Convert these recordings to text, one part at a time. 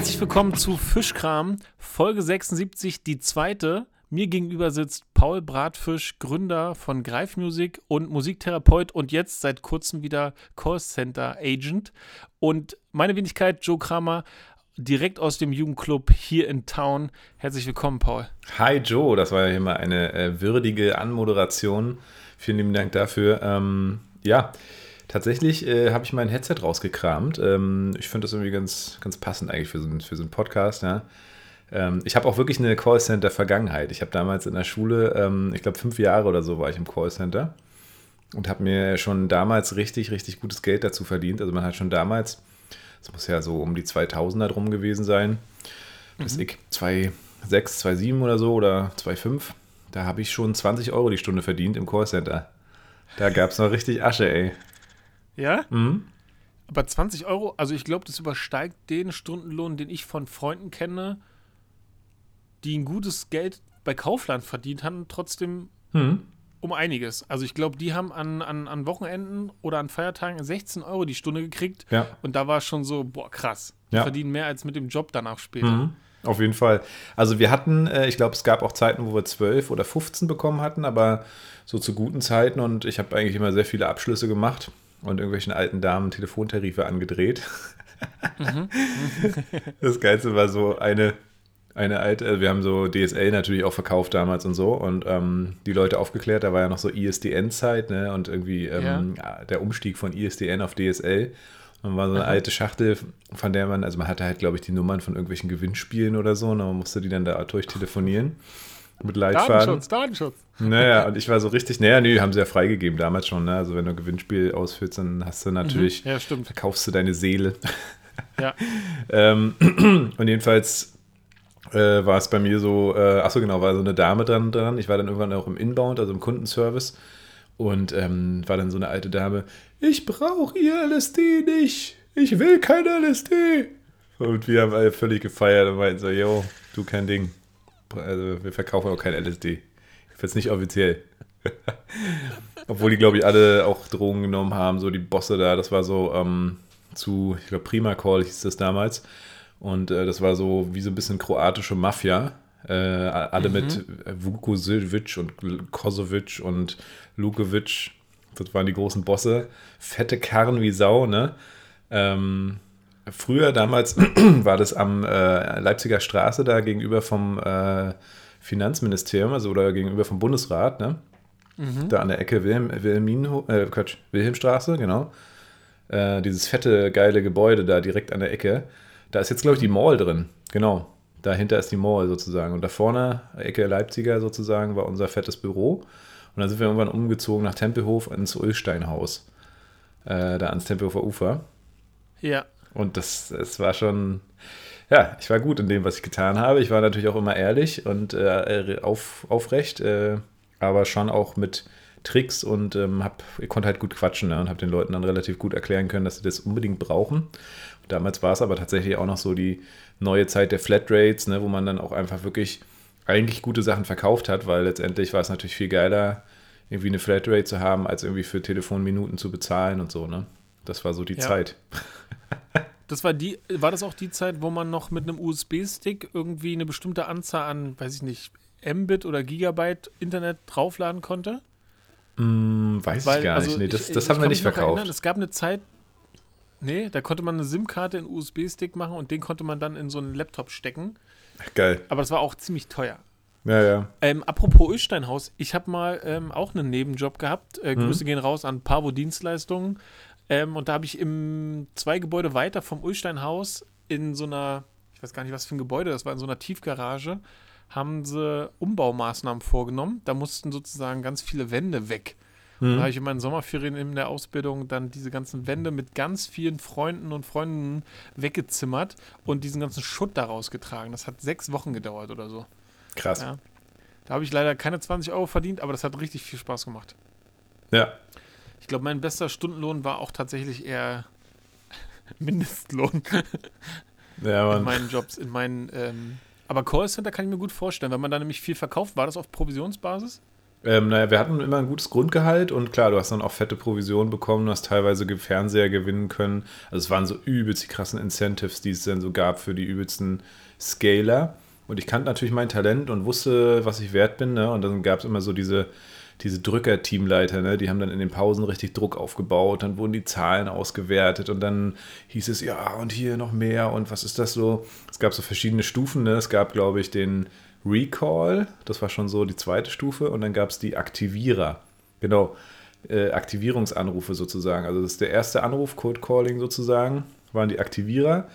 Herzlich willkommen zu Fischkram, Folge 76, die zweite. Mir gegenüber sitzt Paul Bratfisch, Gründer von Greif Music und Musiktherapeut und jetzt seit kurzem wieder Callcenter Agent. Und meine Wenigkeit, Joe Kramer, direkt aus dem Jugendclub hier in Town. Herzlich willkommen, Paul. Hi Joe, das war ja immer eine äh, würdige Anmoderation. Vielen lieben Dank dafür. Ähm, ja, tatsächlich äh, habe ich mein Headset rausgekramt. Ähm, ich finde das irgendwie ganz, ganz passend eigentlich für so, einen, für so einen Podcast. Ja. Ähm, ich habe auch wirklich eine Callcenter-Vergangenheit. Ich habe damals in der Schule, ähm, ich glaube fünf Jahre oder so war ich im Callcenter und habe mir schon damals richtig, richtig gutes Geld dazu verdient. Also man hat schon damals das muss ja so um die 2000er drum gewesen sein. Bis mhm. ich 2,6, 2,7 oder so oder 2,5. Da habe ich schon 20 Euro die Stunde verdient im Callcenter. Da gab es noch richtig Asche, ey. Ja? Mhm. Aber 20 Euro, also ich glaube, das übersteigt den Stundenlohn, den ich von Freunden kenne, die ein gutes Geld bei Kaufland verdient haben, trotzdem mhm um einiges. Also ich glaube, die haben an, an, an Wochenenden oder an Feiertagen 16 Euro die Stunde gekriegt. Ja. Und da war es schon so, boah, krass. Die ja. verdienen mehr als mit dem Job danach später. Mhm. Auf jeden Fall. Also wir hatten, äh, ich glaube, es gab auch Zeiten, wo wir 12 oder 15 bekommen hatten, aber so zu guten Zeiten und ich habe eigentlich immer sehr viele Abschlüsse gemacht und irgendwelchen alten Damen Telefontarife angedreht. Mhm. das Geilste war so eine eine alte, also wir haben so DSL natürlich auch verkauft damals und so und ähm, die Leute aufgeklärt, da war ja noch so ISDN-Zeit ne, und irgendwie ähm, ja. der Umstieg von ISDN auf DSL. Und war so eine Aha. alte Schachtel, von der man, also man hatte halt, glaube ich, die Nummern von irgendwelchen Gewinnspielen oder so, und man musste die dann da durchtelefonieren. Mit Leitfaden. Datenschutz, Datenschutz. Naja, und ich war so richtig, naja, nee, haben sie ja freigegeben damals schon, ne? Also wenn du ein Gewinnspiel ausführst, dann hast du natürlich, mhm, ja, stimmt. verkaufst du deine Seele. Ja. ähm, und jedenfalls äh, war es bei mir so, äh, achso genau, war so eine Dame dran dran. Ich war dann irgendwann auch im Inbound, also im Kundenservice. Und ähm, war dann so eine alte Dame, ich brauche ihr LSD nicht. Ich will kein LSD. Und wir haben alle völlig gefeiert und meinten so, yo, du kein Ding. Also wir verkaufen auch kein LSD. Jetzt nicht offiziell. Obwohl die, glaube ich, alle auch Drogen genommen haben, so die Bosse da. Das war so ähm, zu, ich glaube, Prima Call hieß das damals. Und äh, das war so wie so ein bisschen kroatische Mafia. Äh, alle mhm. mit Vukovic und Kosovic und Lukovic. Das waren die großen Bosse. Fette Karren wie Sau, ne? Ähm, früher, damals, war das am äh, Leipziger Straße da gegenüber vom äh, Finanzministerium, also oder gegenüber vom Bundesrat, ne? Mhm. Da an der Ecke Wilhelm, Wilhelmin, äh, Quatsch, Wilhelmstraße, genau. Äh, dieses fette, geile Gebäude da direkt an der Ecke. Da ist jetzt, glaube ich, die Mall drin. Genau. Dahinter ist die Mall sozusagen. Und da vorne, Ecke Leipziger sozusagen, war unser fettes Büro. Und dann sind wir irgendwann umgezogen nach Tempelhof ins Ulsteinhaus. Äh, da ans Tempelhofer Ufer. Ja. Und das, das war schon, ja, ich war gut in dem, was ich getan habe. Ich war natürlich auch immer ehrlich und äh, auf, aufrecht, äh, aber schon auch mit Tricks und ähm, hab, konnte halt gut quatschen ne, und habe den Leuten dann relativ gut erklären können, dass sie das unbedingt brauchen. Damals war es aber tatsächlich auch noch so die neue Zeit der Flatrates, ne, wo man dann auch einfach wirklich eigentlich gute Sachen verkauft hat, weil letztendlich war es natürlich viel geiler, irgendwie eine Flatrate zu haben, als irgendwie für Telefonminuten zu bezahlen und so, ne? Das war so die ja. Zeit. Das war die, war das auch die Zeit, wo man noch mit einem USB-Stick irgendwie eine bestimmte Anzahl an, weiß ich nicht, Mbit oder Gigabyte Internet draufladen konnte? Mm, weiß Weil, ich gar also nicht. Nee, das, ich, das haben wir nicht verkauft. Erinnern, es gab eine Zeit, Nee, da konnte man eine SIM-Karte in USB-Stick machen und den konnte man dann in so einen Laptop stecken. Geil. Aber das war auch ziemlich teuer. Ja, ja. Ähm, apropos Ölsteinhaus, ich habe mal ähm, auch einen Nebenjob gehabt. Äh, mhm. Grüße gehen raus an Pavo Dienstleistungen. Ähm, und da habe ich im zwei Gebäude weiter vom Ulsteinhaus in so einer, ich weiß gar nicht, was für ein Gebäude das war, in so einer Tiefgarage, haben sie Umbaumaßnahmen vorgenommen. Da mussten sozusagen ganz viele Wände weg. Mhm. Da habe ich in meinen Sommerferien in der Ausbildung dann diese ganzen Wände mit ganz vielen Freunden und Freunden weggezimmert und diesen ganzen Schutt daraus getragen. Das hat sechs Wochen gedauert oder so. Krass. Ja. Da habe ich leider keine 20 Euro verdient, aber das hat richtig viel Spaß gemacht. Ja. Ich glaube, mein bester Stundenlohn war auch tatsächlich eher Mindestlohn. ja, Mann. In meinen Jobs, in meinen. Ähm, aber Callcenter kann ich mir gut vorstellen, wenn man da nämlich viel verkauft. War das auf Provisionsbasis? Ähm, naja, wir hatten immer ein gutes Grundgehalt und klar, du hast dann auch fette Provisionen bekommen, du hast teilweise Fernseher gewinnen können. Also es waren so übelst die krassen Incentives, die es dann so gab für die übelsten Scaler. Und ich kannte natürlich mein Talent und wusste, was ich wert bin. Ne? Und dann gab es immer so diese, diese Drücker-Teamleiter, ne? die haben dann in den Pausen richtig Druck aufgebaut, dann wurden die Zahlen ausgewertet und dann hieß es, ja, und hier noch mehr und was ist das so? Es gab so verschiedene Stufen. Ne? Es gab, glaube ich, den Recall, das war schon so die zweite Stufe, und dann gab es die Aktivierer. Genau, äh, Aktivierungsanrufe sozusagen. Also das ist der erste Anruf, Code Calling sozusagen, waren die Aktivierer.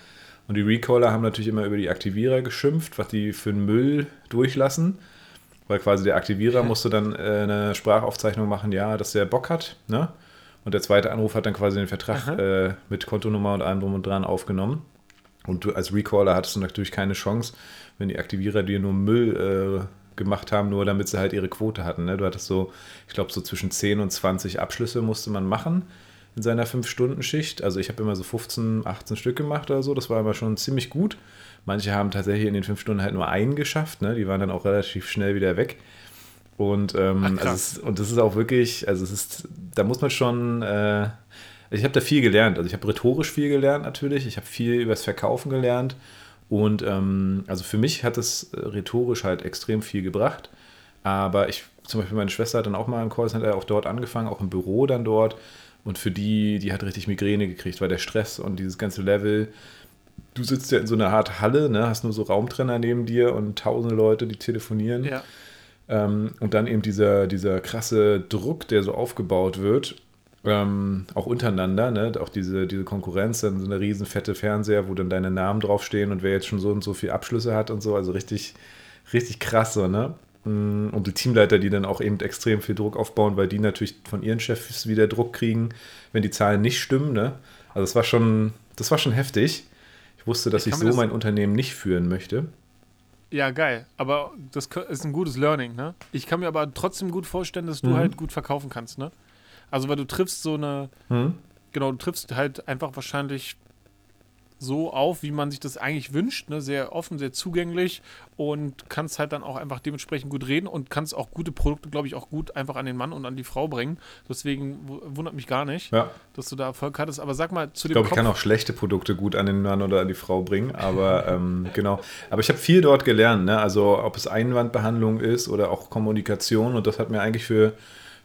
Und die Recaller haben natürlich immer über die Aktivierer geschimpft, was die für einen Müll durchlassen. Weil quasi der Aktivierer musste dann äh, eine Sprachaufzeichnung machen, ja, dass der Bock hat. Ne? Und der zweite Anruf hat dann quasi den Vertrag äh, mit Kontonummer und allem drum und dran aufgenommen. Und du als Recaller hattest du natürlich keine Chance, wenn die Aktivierer dir nur Müll äh, gemacht haben, nur damit sie halt ihre Quote hatten. Ne? Du hattest so, ich glaube, so zwischen 10 und 20 Abschlüsse musste man machen in seiner 5-Stunden-Schicht. Also ich habe immer so 15, 18 Stück gemacht oder so. Das war aber schon ziemlich gut. Manche haben tatsächlich in den 5 Stunden halt nur einen geschafft. Ne? Die waren dann auch relativ schnell wieder weg. Und, ähm, Ach, also es, und das ist auch wirklich, also es ist, da muss man schon, äh, ich habe da viel gelernt. Also ich habe rhetorisch viel gelernt natürlich. Ich habe viel über das Verkaufen gelernt. Und ähm, also für mich hat es äh, rhetorisch halt extrem viel gebracht. Aber ich, zum Beispiel meine Schwester hat dann auch mal im Callcenter auch dort angefangen, auch im Büro dann dort. Und für die, die hat richtig Migräne gekriegt, weil der Stress und dieses ganze Level, du sitzt ja in so einer Art Halle, ne, hast nur so Raumtrenner neben dir und tausende Leute, die telefonieren. Ja. Ähm, und dann eben dieser, dieser krasse Druck, der so aufgebaut wird, ähm, auch untereinander, ne? auch diese, diese Konkurrenz, dann so eine riesen fette Fernseher, wo dann deine Namen draufstehen und wer jetzt schon so und so viele Abschlüsse hat und so, also richtig, richtig krass so, ne? Mm, und die Teamleiter, die dann auch eben extrem viel Druck aufbauen, weil die natürlich von ihren Chefs wieder Druck kriegen, wenn die Zahlen nicht stimmen, ne? Also das war schon, das war schon heftig. Ich wusste, dass ich, ich so das mein Unternehmen nicht führen möchte. Ja, geil. Aber das ist ein gutes Learning, ne? Ich kann mir aber trotzdem gut vorstellen, dass du mhm. halt gut verkaufen kannst, ne? Also, weil du triffst so eine. Hm? Genau, du triffst halt einfach wahrscheinlich so auf, wie man sich das eigentlich wünscht, ne? sehr offen, sehr zugänglich und kannst halt dann auch einfach dementsprechend gut reden und kannst auch gute Produkte, glaube ich, auch gut einfach an den Mann und an die Frau bringen. Deswegen wundert mich gar nicht, ja. dass du da Erfolg hattest. Aber sag mal zu dem Ich glaube, ich kann auch schlechte Produkte gut an den Mann oder an die Frau bringen, aber ähm, genau. Aber ich habe viel dort gelernt, ne? also ob es Einwandbehandlung ist oder auch Kommunikation und das hat mir eigentlich für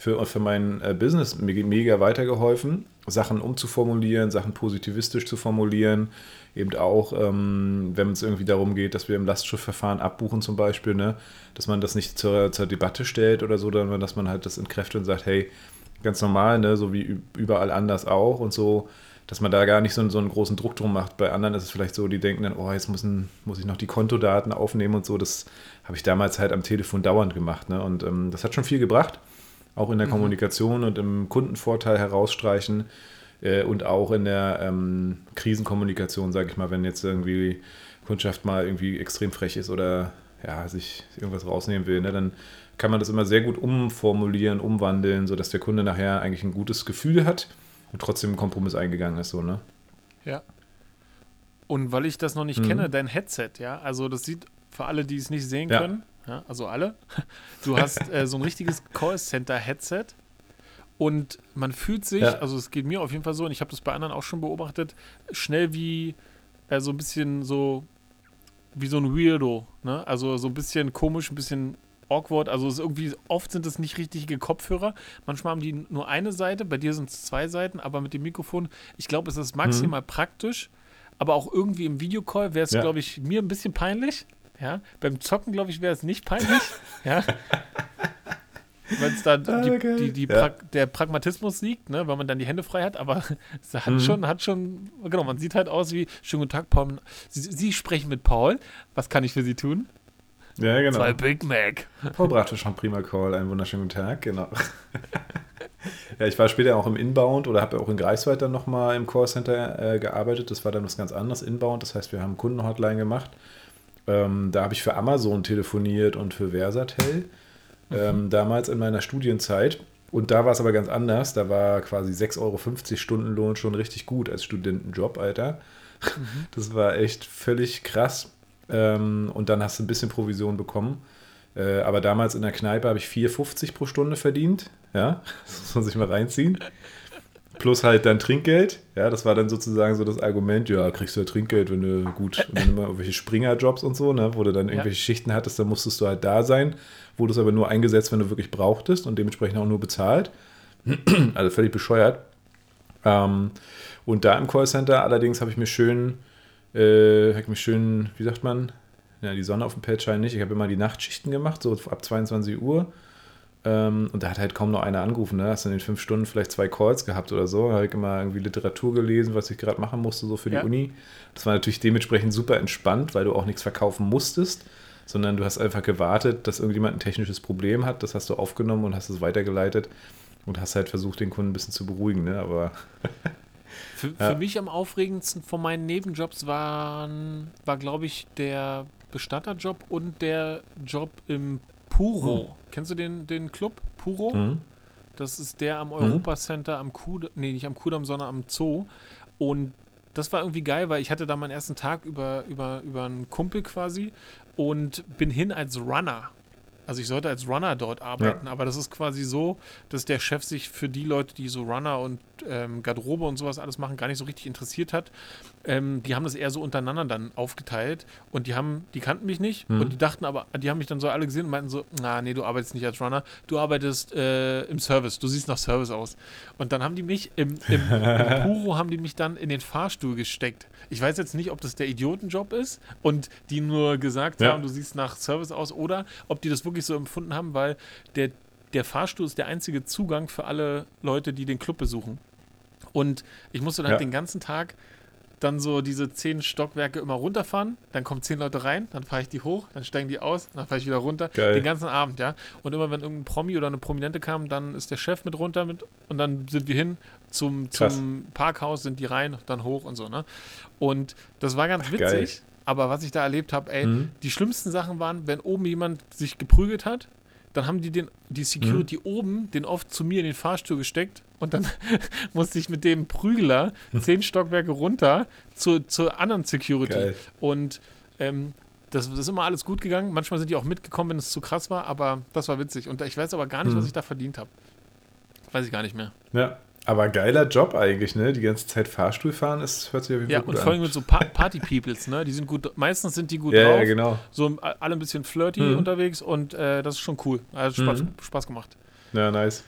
für, für mein äh, Business mega weitergeholfen, Sachen umzuformulieren, Sachen positivistisch zu formulieren. Eben auch, ähm, wenn es irgendwie darum geht, dass wir im Lastschriftverfahren abbuchen zum Beispiel, ne, dass man das nicht zur, zur Debatte stellt oder so, sondern dass man halt das entkräftet und sagt, hey, ganz normal, ne, so wie überall anders auch und so, dass man da gar nicht so, so einen großen Druck drum macht. Bei anderen ist es vielleicht so, die denken dann, oh, jetzt müssen, muss ich noch die Kontodaten aufnehmen und so. Das habe ich damals halt am Telefon dauernd gemacht. Ne? Und ähm, das hat schon viel gebracht auch in der mhm. Kommunikation und im Kundenvorteil herausstreichen äh, und auch in der ähm, Krisenkommunikation, sage ich mal, wenn jetzt irgendwie Kundschaft mal irgendwie extrem frech ist oder ja, sich irgendwas rausnehmen will, ne, dann kann man das immer sehr gut umformulieren, umwandeln, sodass der Kunde nachher eigentlich ein gutes Gefühl hat und trotzdem einen Kompromiss eingegangen ist, so, ne? Ja. Und weil ich das noch nicht mhm. kenne, dein Headset, ja, also das sieht für alle, die es nicht sehen ja. können, ja, also alle. Du hast äh, so ein richtiges Callcenter-Headset und man fühlt sich, ja. also es geht mir auf jeden Fall so, und ich habe das bei anderen auch schon beobachtet, schnell wie äh, so ein bisschen so wie so ein Weirdo, ne? Also so ein bisschen komisch, ein bisschen awkward. Also irgendwie oft sind es nicht richtige Kopfhörer. Manchmal haben die nur eine Seite, bei dir sind es zwei Seiten, aber mit dem Mikrofon, ich glaube, es ist maximal mhm. praktisch. Aber auch irgendwie im Videocall wäre es, ja. glaube ich, mir ein bisschen peinlich. Ja, beim Zocken, glaube ich, wäre es nicht peinlich. ja. Weil es da die, okay. die, die ja. der Pragmatismus liegt, ne, weil man dann die Hände frei hat, aber es hat mhm. schon, hat schon, genau, man sieht halt aus wie, schönen guten Tag, Paul. Sie, Sie, sprechen mit Paul. Was kann ich für Sie tun? Ja, genau. Zwei Big Mac. Paul brachte schon prima Call, einen wunderschönen guten Tag, genau. ja, ich war später auch im Inbound oder habe auch in Greifswald dann nochmal im Callcenter äh, gearbeitet. Das war dann was ganz anderes, Inbound. Das heißt, wir haben Kundenhotline gemacht ähm, da habe ich für Amazon telefoniert und für Versatel. Mhm. Ähm, damals in meiner Studienzeit. Und da war es aber ganz anders. Da war quasi 6,50 Euro Stundenlohn schon richtig gut als Studentenjob, Alter. Mhm. Das war echt völlig krass. Ähm, und dann hast du ein bisschen Provision bekommen. Äh, aber damals in der Kneipe habe ich 4,50 pro Stunde verdient. Ja, das muss man sich mal reinziehen. Plus halt dann Trinkgeld. Ja, das war dann sozusagen so das Argument, ja, kriegst du ja Trinkgeld, wenn du gut, wenn du irgendwelche Springerjobs und so, ne, wo du dann irgendwelche ja. Schichten hattest, dann musstest du halt da sein, wurde es aber nur eingesetzt, wenn du wirklich brauchtest und dementsprechend auch nur bezahlt. also völlig bescheuert. Ähm, und da im Callcenter allerdings habe ich mir schön, äh, habe ich mir schön, wie sagt man, ja, die Sonne auf dem Pad scheint nicht. Ich habe immer die Nachtschichten gemacht, so ab 22 Uhr. Ähm, und da hat halt kaum noch einer angerufen. Ne? Hast du in den fünf Stunden vielleicht zwei Calls gehabt oder so. Habe ich immer irgendwie Literatur gelesen, was ich gerade machen musste, so für die ja. Uni. Das war natürlich dementsprechend super entspannt, weil du auch nichts verkaufen musstest, sondern du hast einfach gewartet, dass irgendjemand ein technisches Problem hat. Das hast du aufgenommen und hast es weitergeleitet und hast halt versucht, den Kunden ein bisschen zu beruhigen. Ne? Aber. für, ja. für mich am aufregendsten von meinen Nebenjobs waren, war, glaube ich, der Bestatterjob und der Job im Puro. Hm. Kennst du den, den Club Puro? Hm. Das ist der am Europacenter am Kudamm, nee, nicht am Kudamm, sondern am Zoo. Und das war irgendwie geil, weil ich hatte da meinen ersten Tag über, über, über einen Kumpel quasi und bin hin als Runner. Also ich sollte als Runner dort arbeiten, ja. aber das ist quasi so, dass der Chef sich für die Leute, die so Runner und ähm, Garderobe und sowas alles machen, gar nicht so richtig interessiert hat. Ähm, die haben das eher so untereinander dann aufgeteilt und die haben, die kannten mich nicht mhm. und die dachten aber, die haben mich dann so alle gesehen und meinten so, na nee, du arbeitest nicht als Runner, du arbeitest äh, im Service, du siehst nach Service aus. Und dann haben die mich im, im, im Puro haben die mich dann in den Fahrstuhl gesteckt. Ich weiß jetzt nicht, ob das der Idiotenjob ist und die nur gesagt ja. haben, du siehst nach Service aus oder ob die das wirklich so empfunden haben, weil der der Fahrstuhl ist der einzige Zugang für alle Leute, die den Club besuchen. Und ich musste dann halt ja. den ganzen Tag dann so diese zehn Stockwerke immer runterfahren, dann kommen zehn Leute rein, dann fahre ich die hoch, dann steigen die aus, dann fahre ich wieder runter. Geil. Den ganzen Abend, ja. Und immer wenn irgendein Promi oder eine Prominente kam, dann ist der Chef mit runter mit und dann sind wir hin zum, zum Parkhaus, sind die rein, dann hoch und so, ne? Und das war ganz witzig. Geil. Aber was ich da erlebt habe, ey, mhm. die schlimmsten Sachen waren, wenn oben jemand sich geprügelt hat, dann haben die den, die Security mhm. oben den oft zu mir in den Fahrstuhl gesteckt und dann musste ich mit dem Prügler zehn Stockwerke runter zu, zur anderen Security. Geil. Und ähm, das, das, ist immer alles gut gegangen. Manchmal sind die auch mitgekommen, wenn es zu krass war, aber das war witzig. Und ich weiß aber gar nicht, mhm. was ich da verdient habe. Weiß ich gar nicht mehr. Ja, aber geiler Job eigentlich, ne? Die ganze Zeit Fahrstuhl fahren, ist, hört sich gut an. Ja, und vor allem mit so pa Party-Peoples, ne? Die sind gut, meistens sind die gut ja, drauf. Ja, genau. So alle ein bisschen flirty mhm. unterwegs und äh, das ist schon cool. Also Spaß, mhm. Spaß gemacht. Ja, nice.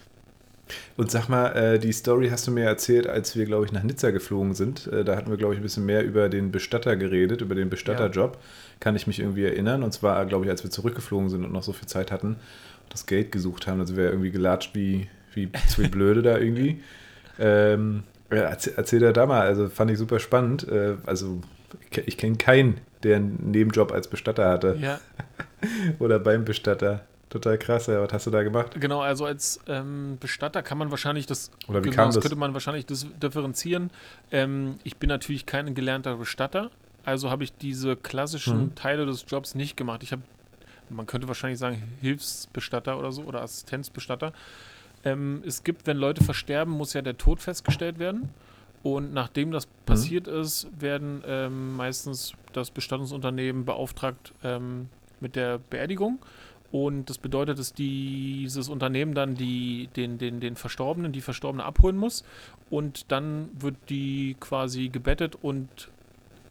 Und sag mal, äh, die Story hast du mir erzählt, als wir, glaube ich, nach Nizza geflogen sind. Äh, da hatten wir, glaube ich, ein bisschen mehr über den Bestatter geredet, über den Bestatterjob. Ja. Kann ich mich irgendwie erinnern. Und zwar, glaube ich, als wir zurückgeflogen sind und noch so viel Zeit hatten und das Geld gesucht haben. Also wir irgendwie gelatscht wie, wie zwei Blöde da irgendwie. Ähm, erzähl, erzähl dir da mal, also fand ich super spannend. Äh, also ich, ich kenne keinen, der einen Nebenjob als Bestatter hatte. Ja. Oder beim Bestatter. Total krass, ja. Was hast du da gemacht? Genau, also als ähm, Bestatter kann man wahrscheinlich das, Oder wie genau, kam das? könnte man wahrscheinlich das differenzieren. Ähm, ich bin natürlich kein gelernter Bestatter, also habe ich diese klassischen mhm. Teile des Jobs nicht gemacht. Ich habe, man könnte wahrscheinlich sagen, Hilfsbestatter oder so oder Assistenzbestatter. Ähm, es gibt, wenn Leute versterben, muss ja der Tod festgestellt werden. Und nachdem das mhm. passiert ist, werden ähm, meistens das Bestattungsunternehmen beauftragt ähm, mit der Beerdigung. Und das bedeutet, dass dieses Unternehmen dann die, den, den, den Verstorbenen, die Verstorbene abholen muss. Und dann wird die quasi gebettet und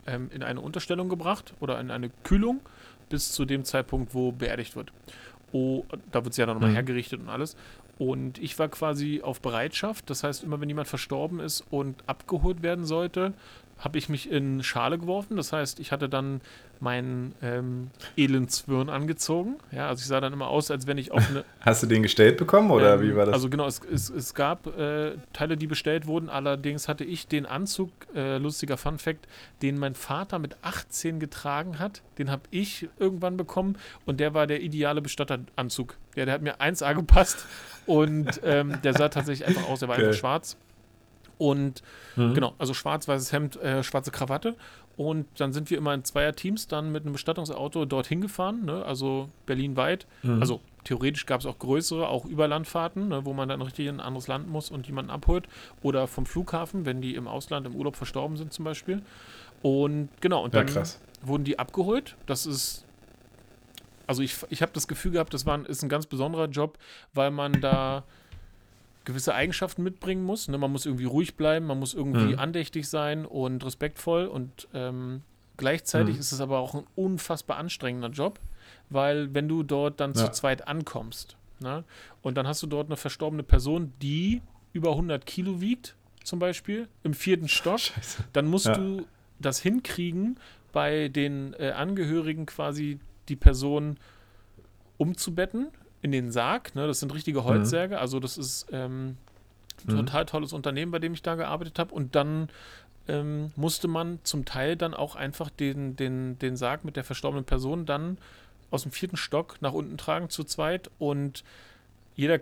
ähm, in eine Unterstellung gebracht oder in eine Kühlung bis zu dem Zeitpunkt, wo beerdigt wird. Oh, da wird sie ja dann nochmal mhm. hergerichtet und alles. Und ich war quasi auf Bereitschaft. Das heißt, immer wenn jemand verstorben ist und abgeholt werden sollte, habe ich mich in Schale geworfen. Das heißt, ich hatte dann meinen ähm, Elenzwirn angezogen. Ja, also ich sah dann immer aus, als wenn ich auf eine. Hast du den gestellt bekommen oder ähm, wie war das? Also genau, es, es, es gab äh, Teile, die bestellt wurden. Allerdings hatte ich den Anzug, äh, lustiger Fun Fact, den mein Vater mit 18 getragen hat. Den habe ich irgendwann bekommen und der war der ideale Bestatteranzug. Ja, der hat mir 1A gepasst und ähm, der sah tatsächlich einfach aus. Der war okay. einfach schwarz. Und mhm. genau, also schwarz-weißes Hemd, äh, schwarze Krawatte. Und dann sind wir immer in Zweierteams dann mit einem Bestattungsauto dorthin gefahren, ne? also berlinweit. Mhm. Also theoretisch gab es auch größere, auch Überlandfahrten, ne? wo man dann richtig in ein anderes Land muss und jemanden abholt. Oder vom Flughafen, wenn die im Ausland im Urlaub verstorben sind zum Beispiel. Und genau, und dann ja, wurden die abgeholt. Das ist also ich, ich habe das Gefühl gehabt, das war ein, ist ein ganz besonderer Job, weil man da gewisse Eigenschaften mitbringen muss. Ne? Man muss irgendwie ruhig bleiben, man muss irgendwie Mhm. andächtig sein und respektvoll und ähm, gleichzeitig Mhm. ist es aber auch ein unfassbar anstrengender Job, weil wenn du dort dann zu Ja. zweit ankommst ne? und dann hast du dort eine verstorbene Person, die über 100 Kilo wiegt, zum Beispiel, im vierten Stock, Scheiße. dann musst Ja. du das hinkriegen, bei den äh, Angehörigen quasi die Person umzubetten in den Sarg. Ne? Das sind richtige Holzsärge. Also das ist ähm, ein Mhm. total tolles Unternehmen, bei dem ich da gearbeitet habe. Und dann ähm, musste man zum Teil dann auch einfach den, den, den Sarg mit der verstorbenen Person dann aus dem vierten Stock nach unten tragen zu zweit und jeder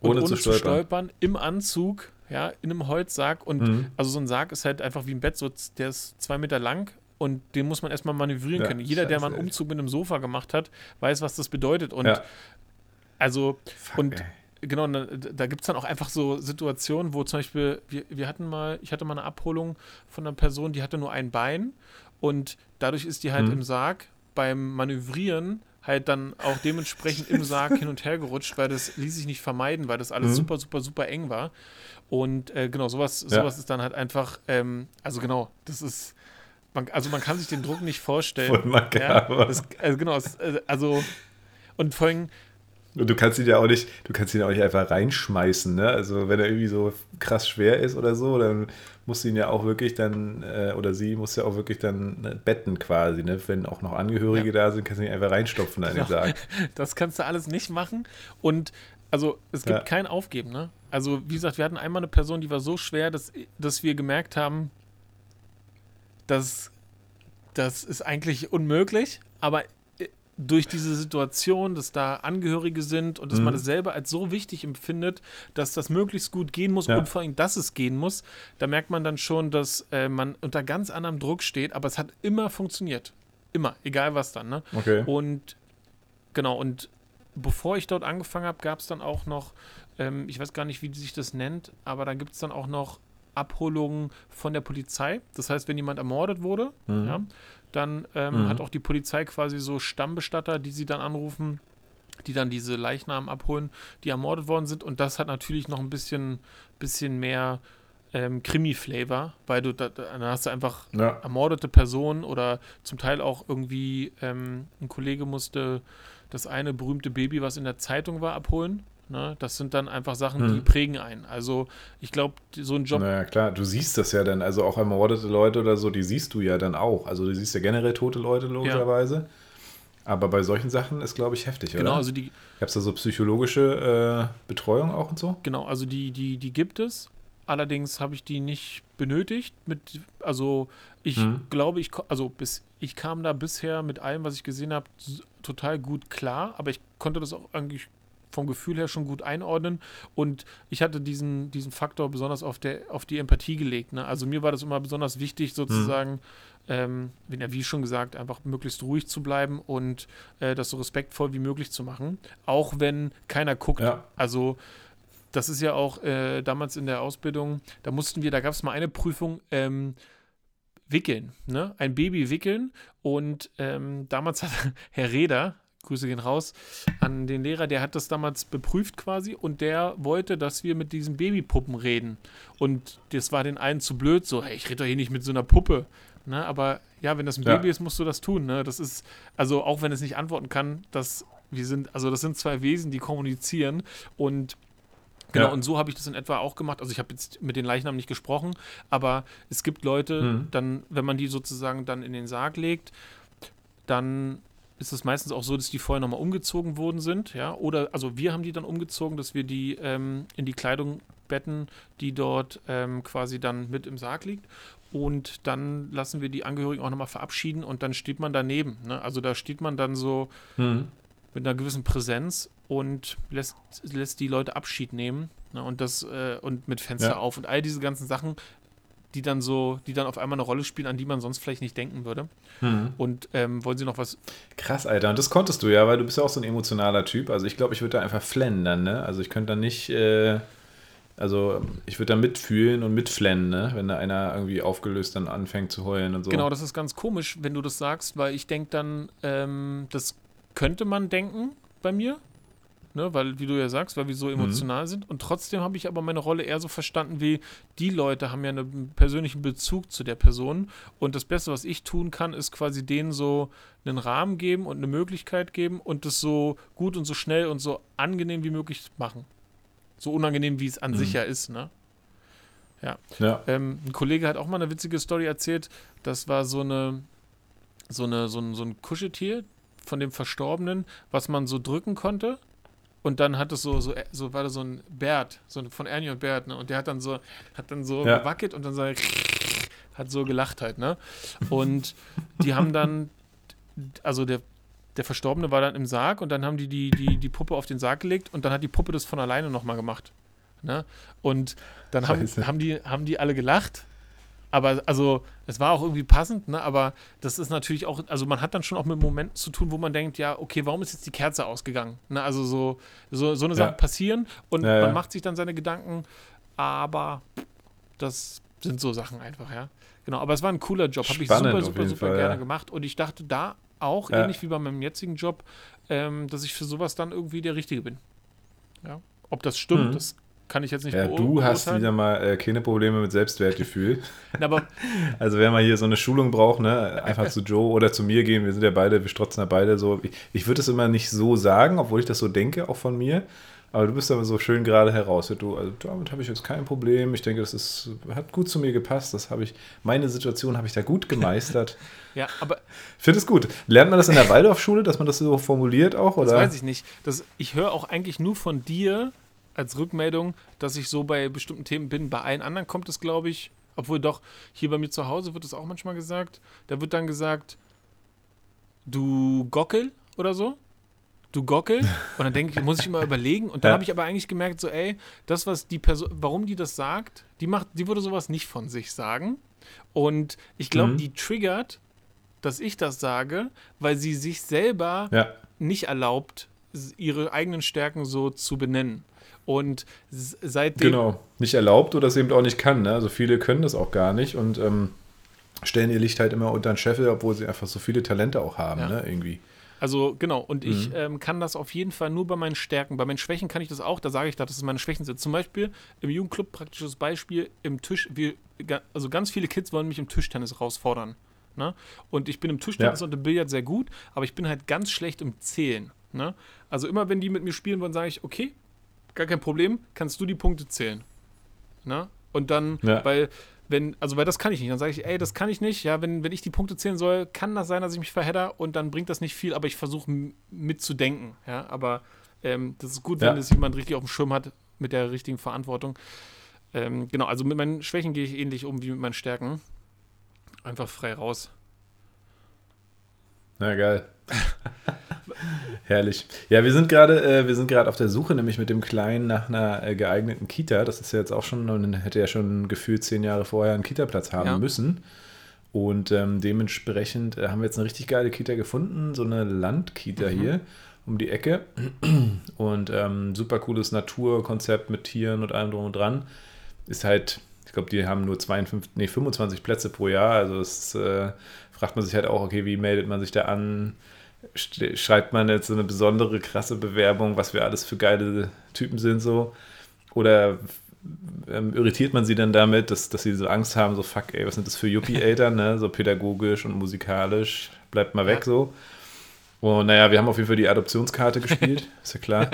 und Ohne zu stolpern. im Anzug, ja, in einem Holzsack und Mhm. also so ein Sarg ist halt einfach wie ein Bett, so, der ist zwei Meter lang und den muss man erstmal manövrieren Ja, können. Jeder, der mal einen. Umzug mit einem Sofa gemacht hat, weiß, was das bedeutet. Und Ja. also, Fuck, und ey. genau, da, da gibt es dann auch einfach so Situationen, wo zum Beispiel, wir, wir hatten mal, ich hatte mal eine Abholung von einer Person, die hatte nur ein Bein und dadurch ist die halt Mhm. im Sarg beim Manövrieren halt dann auch dementsprechend im Sarg hin und her gerutscht, weil das ließ sich nicht vermeiden, weil das alles Mhm. super, super, super eng war. Und äh, genau, sowas, Ja. sowas ist dann halt einfach, ähm, also genau, das ist, man, also man kann sich den Druck nicht vorstellen. Voll makaber. ja, das, also genau, äh, also und vor allem, Und du kannst ihn ja auch nicht, du kannst ihn auch nicht einfach reinschmeißen, ne? Also wenn er irgendwie so krass schwer ist oder so, dann musst du ihn ja auch wirklich dann, äh, oder sie muss ja auch wirklich dann äh, betten quasi, ne? Wenn auch noch Angehörige da sind, kannst du ihn einfach reinstopfen an den Genau. Sarg. Das kannst du alles nicht machen. Und also es gibt Ja. kein Aufgeben, ne? Also, wie gesagt, wir hatten einmal eine Person, die war so schwer, dass, dass wir gemerkt haben, dass das ist eigentlich unmöglich, aber äh, durch diese Situation, dass da Angehörige sind und dass Mhm. man es selber als so wichtig empfindet, dass das möglichst gut gehen muss Ja. und vor allem, dass es gehen muss, da merkt man dann schon, dass äh, man unter ganz anderem Druck steht, aber es hat immer funktioniert. Immer, egal was dann, ne? Okay. Und genau, und bevor ich dort angefangen habe, gab es dann auch noch, ähm, ich weiß gar nicht, wie sich das nennt, aber da gibt es dann auch noch Abholungen von der Polizei. Das heißt, wenn jemand ermordet wurde, Mhm. ja, dann ähm, Mhm. hat auch die Polizei quasi so Stammbestatter, die sie dann anrufen, die dann diese Leichnamen abholen, die ermordet worden sind. Und das hat natürlich noch ein bisschen, bisschen mehr ähm, Krimi-Flavor, weil du da, da, dann hast du einfach Ja. ermordete Personen oder zum Teil auch irgendwie ähm, ein Kollege musste das eine berühmte Baby, was in der Zeitung war, abholen. Ne? Das sind dann einfach Sachen, die Mhm. prägen einen. Also ich glaube, so ein Job, Naja, klar, du siehst das ja dann, also auch ermordete Leute oder so, die siehst du ja dann auch. Also du siehst ja generell tote Leute logischerweise. Aber bei solchen Sachen ist, glaube ich, heftig, genau, oder? also die, Gab es da so psychologische äh, Betreuung auch und so? genau, also die, die, die gibt es. Allerdings habe ich die nicht benötigt. Mit, also ich Mhm. glaube, ich also bis ich kam da bisher mit allem, was ich gesehen habe, total gut klar, aber ich konnte das auch eigentlich vom Gefühl her schon gut einordnen und ich hatte diesen, diesen Faktor besonders auf, der, auf die Empathie gelegt. Ne? Also mir war das immer besonders wichtig, sozusagen, ähm, wenn ja, wie schon gesagt, einfach möglichst ruhig zu bleiben und äh, das so respektvoll wie möglich zu machen, auch wenn keiner guckt. Ja. Also das ist ja auch äh, damals in der Ausbildung, da mussten wir, da gab es mal eine Prüfung, ähm, wickeln, ne? Ein Baby wickeln. Und ähm, damals hat Herr Reder, Grüße gehen raus, an den Lehrer, der hat das damals beprüft quasi und der wollte, dass wir mit diesen Babypuppen reden. Und das war den einen zu blöd, so, hey, ich rede doch hier nicht mit so einer Puppe. Ne? Aber ja, wenn das ein Ja. Baby ist, musst du das tun. Ne? Das ist, also auch wenn es nicht antworten kann, das, wir sind, also das sind zwei Wesen, die kommunizieren und Genau, Ja. und so habe ich das in etwa auch gemacht. Also ich habe jetzt mit den Leichnam nicht gesprochen, aber es gibt Leute, Mhm. dann, wenn man die sozusagen dann in den Sarg legt, dann ist es meistens auch so, dass die vorher nochmal umgezogen worden sind, ja. Oder also wir haben die dann umgezogen, dass wir die ähm, in die Kleidung betten, die dort ähm, quasi dann mit im Sarg liegt. Und dann lassen wir die Angehörigen auch nochmal verabschieden und dann steht man daneben. Ne? Also da steht man dann so Mhm. mit einer gewissen Präsenz und lässt, lässt die Leute Abschied nehmen ne, und das äh, und mit Fenster Ja. auf und all diese ganzen Sachen, die dann so, die dann auf einmal eine Rolle spielen, an die man sonst vielleicht nicht denken würde. Mhm. Und ähm, wollen Sie noch was? Krass, Alter. Und das konntest du ja, weil du bist ja auch so ein emotionaler Typ. Also ich glaube, ich würde da einfach flennen dann, ne? Also ich könnte da nicht, äh, also ich würde da mitfühlen und mitflennen, ne? Wenn da einer irgendwie aufgelöst dann anfängt zu heulen und so. Genau, das ist ganz komisch, wenn du das sagst, weil ich denke dann, ähm, das könnte man denken bei mir, ne, weil, wie du ja sagst, weil wir so emotional mhm. sind. Und trotzdem habe ich aber meine Rolle eher so verstanden, wie die Leute haben ja einen persönlichen Bezug zu der Person. Und das Beste, was ich tun kann, ist quasi denen so einen Rahmen geben und eine Möglichkeit geben und das so gut und so schnell und so angenehm wie möglich machen. So unangenehm, wie es an mhm. sich ja ist, ne? Ja. ja. Ähm, ein Kollege hat auch mal eine witzige Story erzählt. Das war so eine, so eine, so ein, so ein Kuscheltier von dem Verstorbenen, was man so drücken konnte. Und dann hat es so, so, so war da so ein Bert, so von Ernie und Bert, ne? Und der hat dann so, hat dann so ja. gewackelt und dann so, hat so gelacht halt, ne? Und die haben dann, also der, der Verstorbene war dann im Sarg und dann haben die, die die, die Puppe auf den Sarg gelegt und dann hat die Puppe das von alleine nochmal gemacht. Ne? Und dann haben, haben, die, haben die alle gelacht aber also, es war auch irgendwie passend, ne? Aber das ist natürlich auch, also man hat dann schon auch mit Momenten zu tun, wo man denkt, ja, okay, warum ist jetzt die Kerze ausgegangen? Ne? Also so, so, so eine ja. Sache passieren und ja, man ja. macht sich dann seine Gedanken, aber das sind so Sachen einfach, ja. Genau, aber es war ein cooler Job, habe ich super, super, super Fall, gerne gemacht und ich dachte da auch, ähnlich wie bei meinem jetzigen Job, ähm, dass ich für sowas dann irgendwie der Richtige bin. Ja. Ob das stimmt, mhm. das kann ich jetzt nicht Ja, du hast wieder mal äh, keine Probleme mit Selbstwertgefühl. aber also wenn man hier so eine Schulung braucht, ne, einfach zu Joe oder zu mir gehen, wir sind ja beide, wir strotzen ja beide so. Ich, ich würde es immer nicht so sagen, obwohl ich das so denke, auch von mir. Aber du bist aber so schön gerade heraus. Du, also damit habe ich jetzt kein Problem. Ich denke, das ist, hat gut zu mir gepasst. Das habe ich, meine Situation habe ich da gut gemeistert. ja, aber. Ich finde es gut. Lernt man das in der Waldorfschule, dass man das so formuliert auch? Oder? Das weiß ich nicht. Das, ich höre auch eigentlich nur von dir, als Rückmeldung, dass ich so bei bestimmten Themen bin. Bei allen anderen kommt es, glaube ich, obwohl doch hier bei mir zu Hause wird es auch manchmal gesagt. Da wird dann gesagt, du Gockel oder so. Du Gockel. Und dann denke ich, muss ich immer überlegen. Und dann ja. habe ich aber eigentlich gemerkt, so, ey, das, was die Person, warum die das sagt, die macht, die würde sowas nicht von sich sagen. Und ich glaube, mhm. die triggert, dass ich das sage, weil sie sich selber ja. nicht erlaubt, ihre eigenen Stärken so zu benennen. Und seitdem. Genau, nicht erlaubt oder es eben auch nicht kann. Ne? Also viele können das auch gar nicht und ähm, stellen ihr Licht halt immer unter den Scheffel, obwohl sie einfach so viele Talente auch haben, ja. ne? irgendwie. Also genau, und mhm. ich ähm, kann das auf jeden Fall nur bei meinen Stärken. Bei meinen Schwächen kann ich das auch, da sage ich da, dass es meine Schwächen sind. Zum Beispiel im Jugendclub, praktisches Beispiel, im Tisch, wir, also ganz viele Kids wollen mich im Tischtennis herausfordern. Ne? Und ich bin im Tischtennis ja. und im Billard sehr gut, aber ich bin halt ganz schlecht im Zählen. Ne? Also immer wenn die mit mir spielen wollen, sage ich, okay, gar kein Problem, kannst du die Punkte zählen. Na? Und dann, ja. weil, wenn, also weil das kann ich nicht, dann sage ich, ey, das kann ich nicht, ja, wenn, wenn ich die Punkte zählen soll, kann das sein, dass ich mich verhedder und dann bringt das nicht viel, aber ich versuche mitzudenken, ja, aber ähm, das ist gut, ja. wenn es jemand richtig auf dem Schirm hat mit der richtigen Verantwortung. Ähm, genau, also mit meinen Schwächen gehe ich ähnlich um wie mit meinen Stärken. Einfach frei raus. Na geil. Herrlich. Ja, wir sind gerade, äh, wir sind gerade auf der Suche, nämlich mit dem Kleinen nach einer äh, geeigneten Kita. Das ist ja jetzt auch schon, hätte ja schon gefühlt zehn Jahre vorher einen Kita-Platz haben ja. müssen. Und ähm, dementsprechend äh, haben wir jetzt eine richtig geile Kita gefunden, so eine Landkita mhm. hier um die Ecke. Und ähm, super cooles Naturkonzept mit Tieren und allem drum und dran. Ist halt, ich glaube, die haben nur 52, nee, 25 Plätze pro Jahr. Also es äh, fragt man sich halt auch, okay, wie meldet man sich da an? schreibt man jetzt so eine besondere, krasse Bewerbung, was wir alles für geile Typen sind so? Oder ähm, irritiert man sie dann damit, dass, dass sie so Angst haben, so fuck, ey, was sind das für Yuppie-Eltern, ne? So pädagogisch und musikalisch, bleibt mal weg so. Und naja, wir haben auf jeden Fall die Adoptionskarte gespielt, ist ja klar.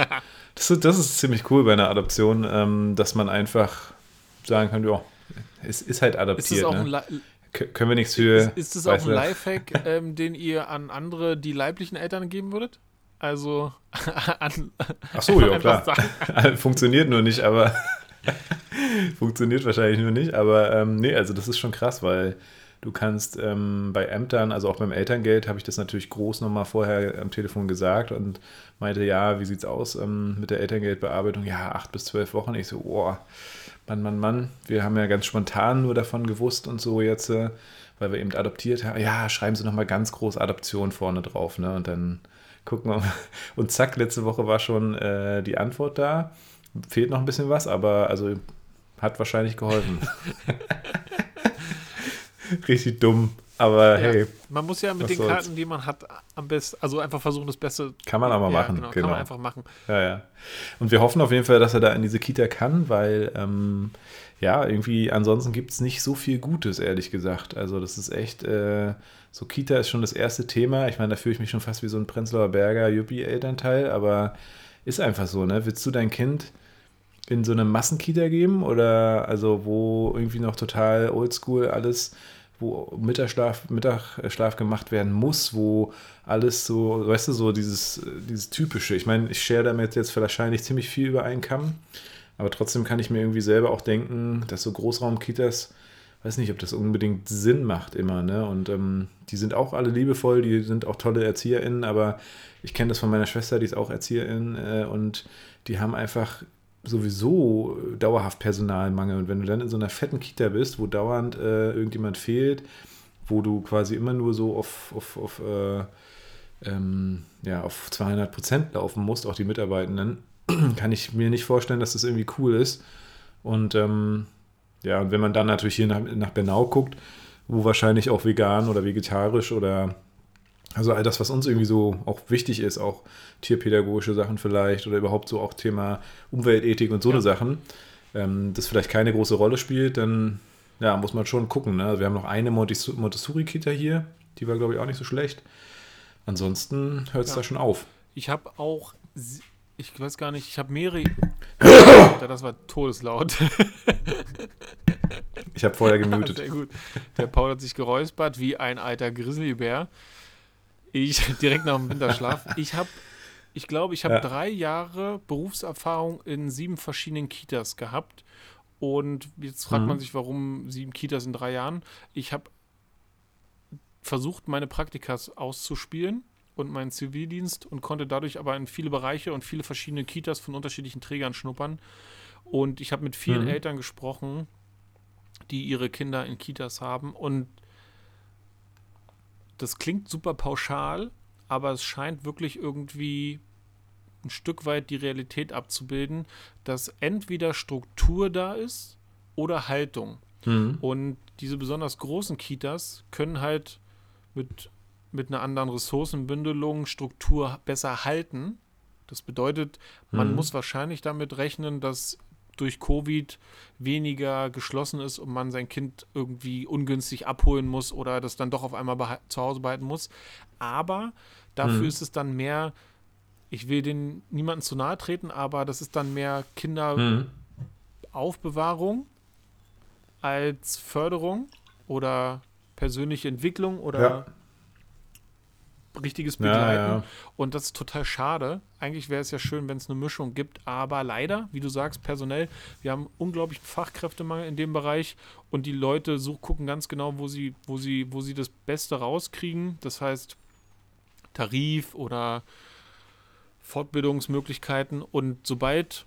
Das, das ist ziemlich cool bei einer Adoption, ähm, dass man einfach sagen kann, ja, es ist halt adoptiert. Ist das auch ne? ein können wir nichts für. Ist, ist das auch ein Lifehack, ähm, den ihr an andere, die leiblichen Eltern geben würdet? Also an. Ach so, ja, klar. Funktioniert nur nicht, aber. funktioniert wahrscheinlich nur nicht, aber ähm, nee, also das ist schon krass, weil du kannst ähm, bei Ämtern, also auch beim Elterngeld, habe ich das natürlich groß nochmal vorher am Telefon gesagt und meinte, ja, wie sieht's aus ähm, mit der Elterngeldbearbeitung? Ja, acht bis zwölf Wochen. Ich so, boah Mann, Mann, Mann, wir haben ja ganz spontan nur davon gewusst und so jetzt, äh, weil wir eben adoptiert haben. Ja, schreiben Sie nochmal ganz groß Adoption vorne drauf, ne? Und dann gucken wir mal. Und zack, letzte Woche war schon äh, die Antwort da. Fehlt noch ein bisschen was, aber also hat wahrscheinlich geholfen. Richtig dumm. Aber ja, hey. Man muss ja mit den soll's. Karten, die man hat, am besten, also einfach versuchen, das Beste. Kann man aber ja, machen. Genau, Genau. Kann man einfach machen. Ja, ja. Und wir hoffen auf jeden Fall, dass er da in diese Kita kann, weil ähm, ja, irgendwie ansonsten gibt es nicht so viel Gutes, ehrlich gesagt. Also das ist echt, äh, so Kita ist schon das erste Thema. Ich meine, da fühle ich mich schon fast wie so ein Prenzlauer Berger Yuppie-Elternteil, aber ist einfach so, ne? Willst du dein Kind in so eine Massenkita geben oder also wo irgendwie noch total oldschool alles wo Mittagsschlaf, Mittagsschlaf gemacht werden muss, wo alles so, weißt du, so dieses, dieses typische. Ich meine, ich share damit jetzt wahrscheinlich ziemlich viel über einen Kamm, aber trotzdem kann ich mir irgendwie selber auch denken, dass so Großraumkitas, weiß nicht, ob das unbedingt Sinn macht immer, ne? Und ähm, die sind auch alle liebevoll, die sind auch tolle ErzieherInnen, aber ich kenne das von meiner Schwester, die ist auch Erzieherin äh, und die haben einfach sowieso dauerhaft Personalmangel. Und wenn du dann in so einer fetten Kita bist, wo dauernd äh, irgendjemand fehlt, wo du quasi immer nur so auf, auf, auf, äh, ähm, ja, auf 200 Prozent laufen musst, auch die Mitarbeitenden, kann ich mir nicht vorstellen, dass das irgendwie cool ist. Und ähm, ja, und wenn man dann natürlich hier nach, nach Bernau guckt, wo wahrscheinlich auch vegan oder vegetarisch oder also all das, was uns irgendwie so auch wichtig ist, auch tierpädagogische Sachen vielleicht oder überhaupt so auch Thema Umweltethik und so Ja. eine Sachen, ähm, das vielleicht keine große Rolle spielt, dann ja, muss man schon gucken. Ne? Wir haben noch eine Montes- Montessori-Kita hier, die war, glaube ich, auch nicht so schlecht. Ansonsten hört es Ja. da schon auf. Ich habe auch, ich weiß gar nicht, ich habe mehrere. Das war todeslaut. Ich habe vorher gemutet. Sehr gut. Der Paul hat sich geräuspert wie ein alter Grizzlybär. Ich direkt nach dem Winterschlaf. Ich habe, ich glaube, ich habe Ja. drei Jahre Berufserfahrung in sieben verschiedenen Kitas gehabt. Und jetzt fragt Mhm. man sich, warum sieben Kitas in drei Jahren. Ich habe versucht, meine Praktikas auszuspielen und meinen Zivildienst und konnte dadurch aber in viele Bereiche und viele verschiedene Kitas von unterschiedlichen Trägern schnuppern. Und ich habe mit vielen Mhm. Eltern gesprochen, die ihre Kinder in Kitas haben. Und das klingt super pauschal, aber es scheint wirklich irgendwie ein Stück weit die Realität abzubilden, dass entweder Struktur da ist oder Haltung. Mhm. Und diese besonders großen Kitas können halt mit, mit einer anderen Ressourcenbündelung Struktur besser halten. Das bedeutet, man Mhm. muss wahrscheinlich damit rechnen, dass durch Covid weniger geschlossen ist und man sein Kind irgendwie ungünstig abholen muss oder das dann doch auf einmal zu Hause behalten muss. Aber dafür Mhm. ist es dann mehr, ich will den niemanden zu nahe treten, aber das ist dann mehr Kinder, Mhm. Als Förderung oder persönliche Entwicklung oder Ja. Richtiges Ja, Begleiten. ja. Und das ist total schade. Eigentlich wäre es ja schön, wenn es eine Mischung gibt, aber leider, wie du sagst, personell, wir haben unglaublichen Fachkräftemangel in dem Bereich und die Leute so gucken ganz genau, wo sie, wo sie, wo sie das Beste rauskriegen. Das heißt Tarif oder Fortbildungsmöglichkeiten und sobald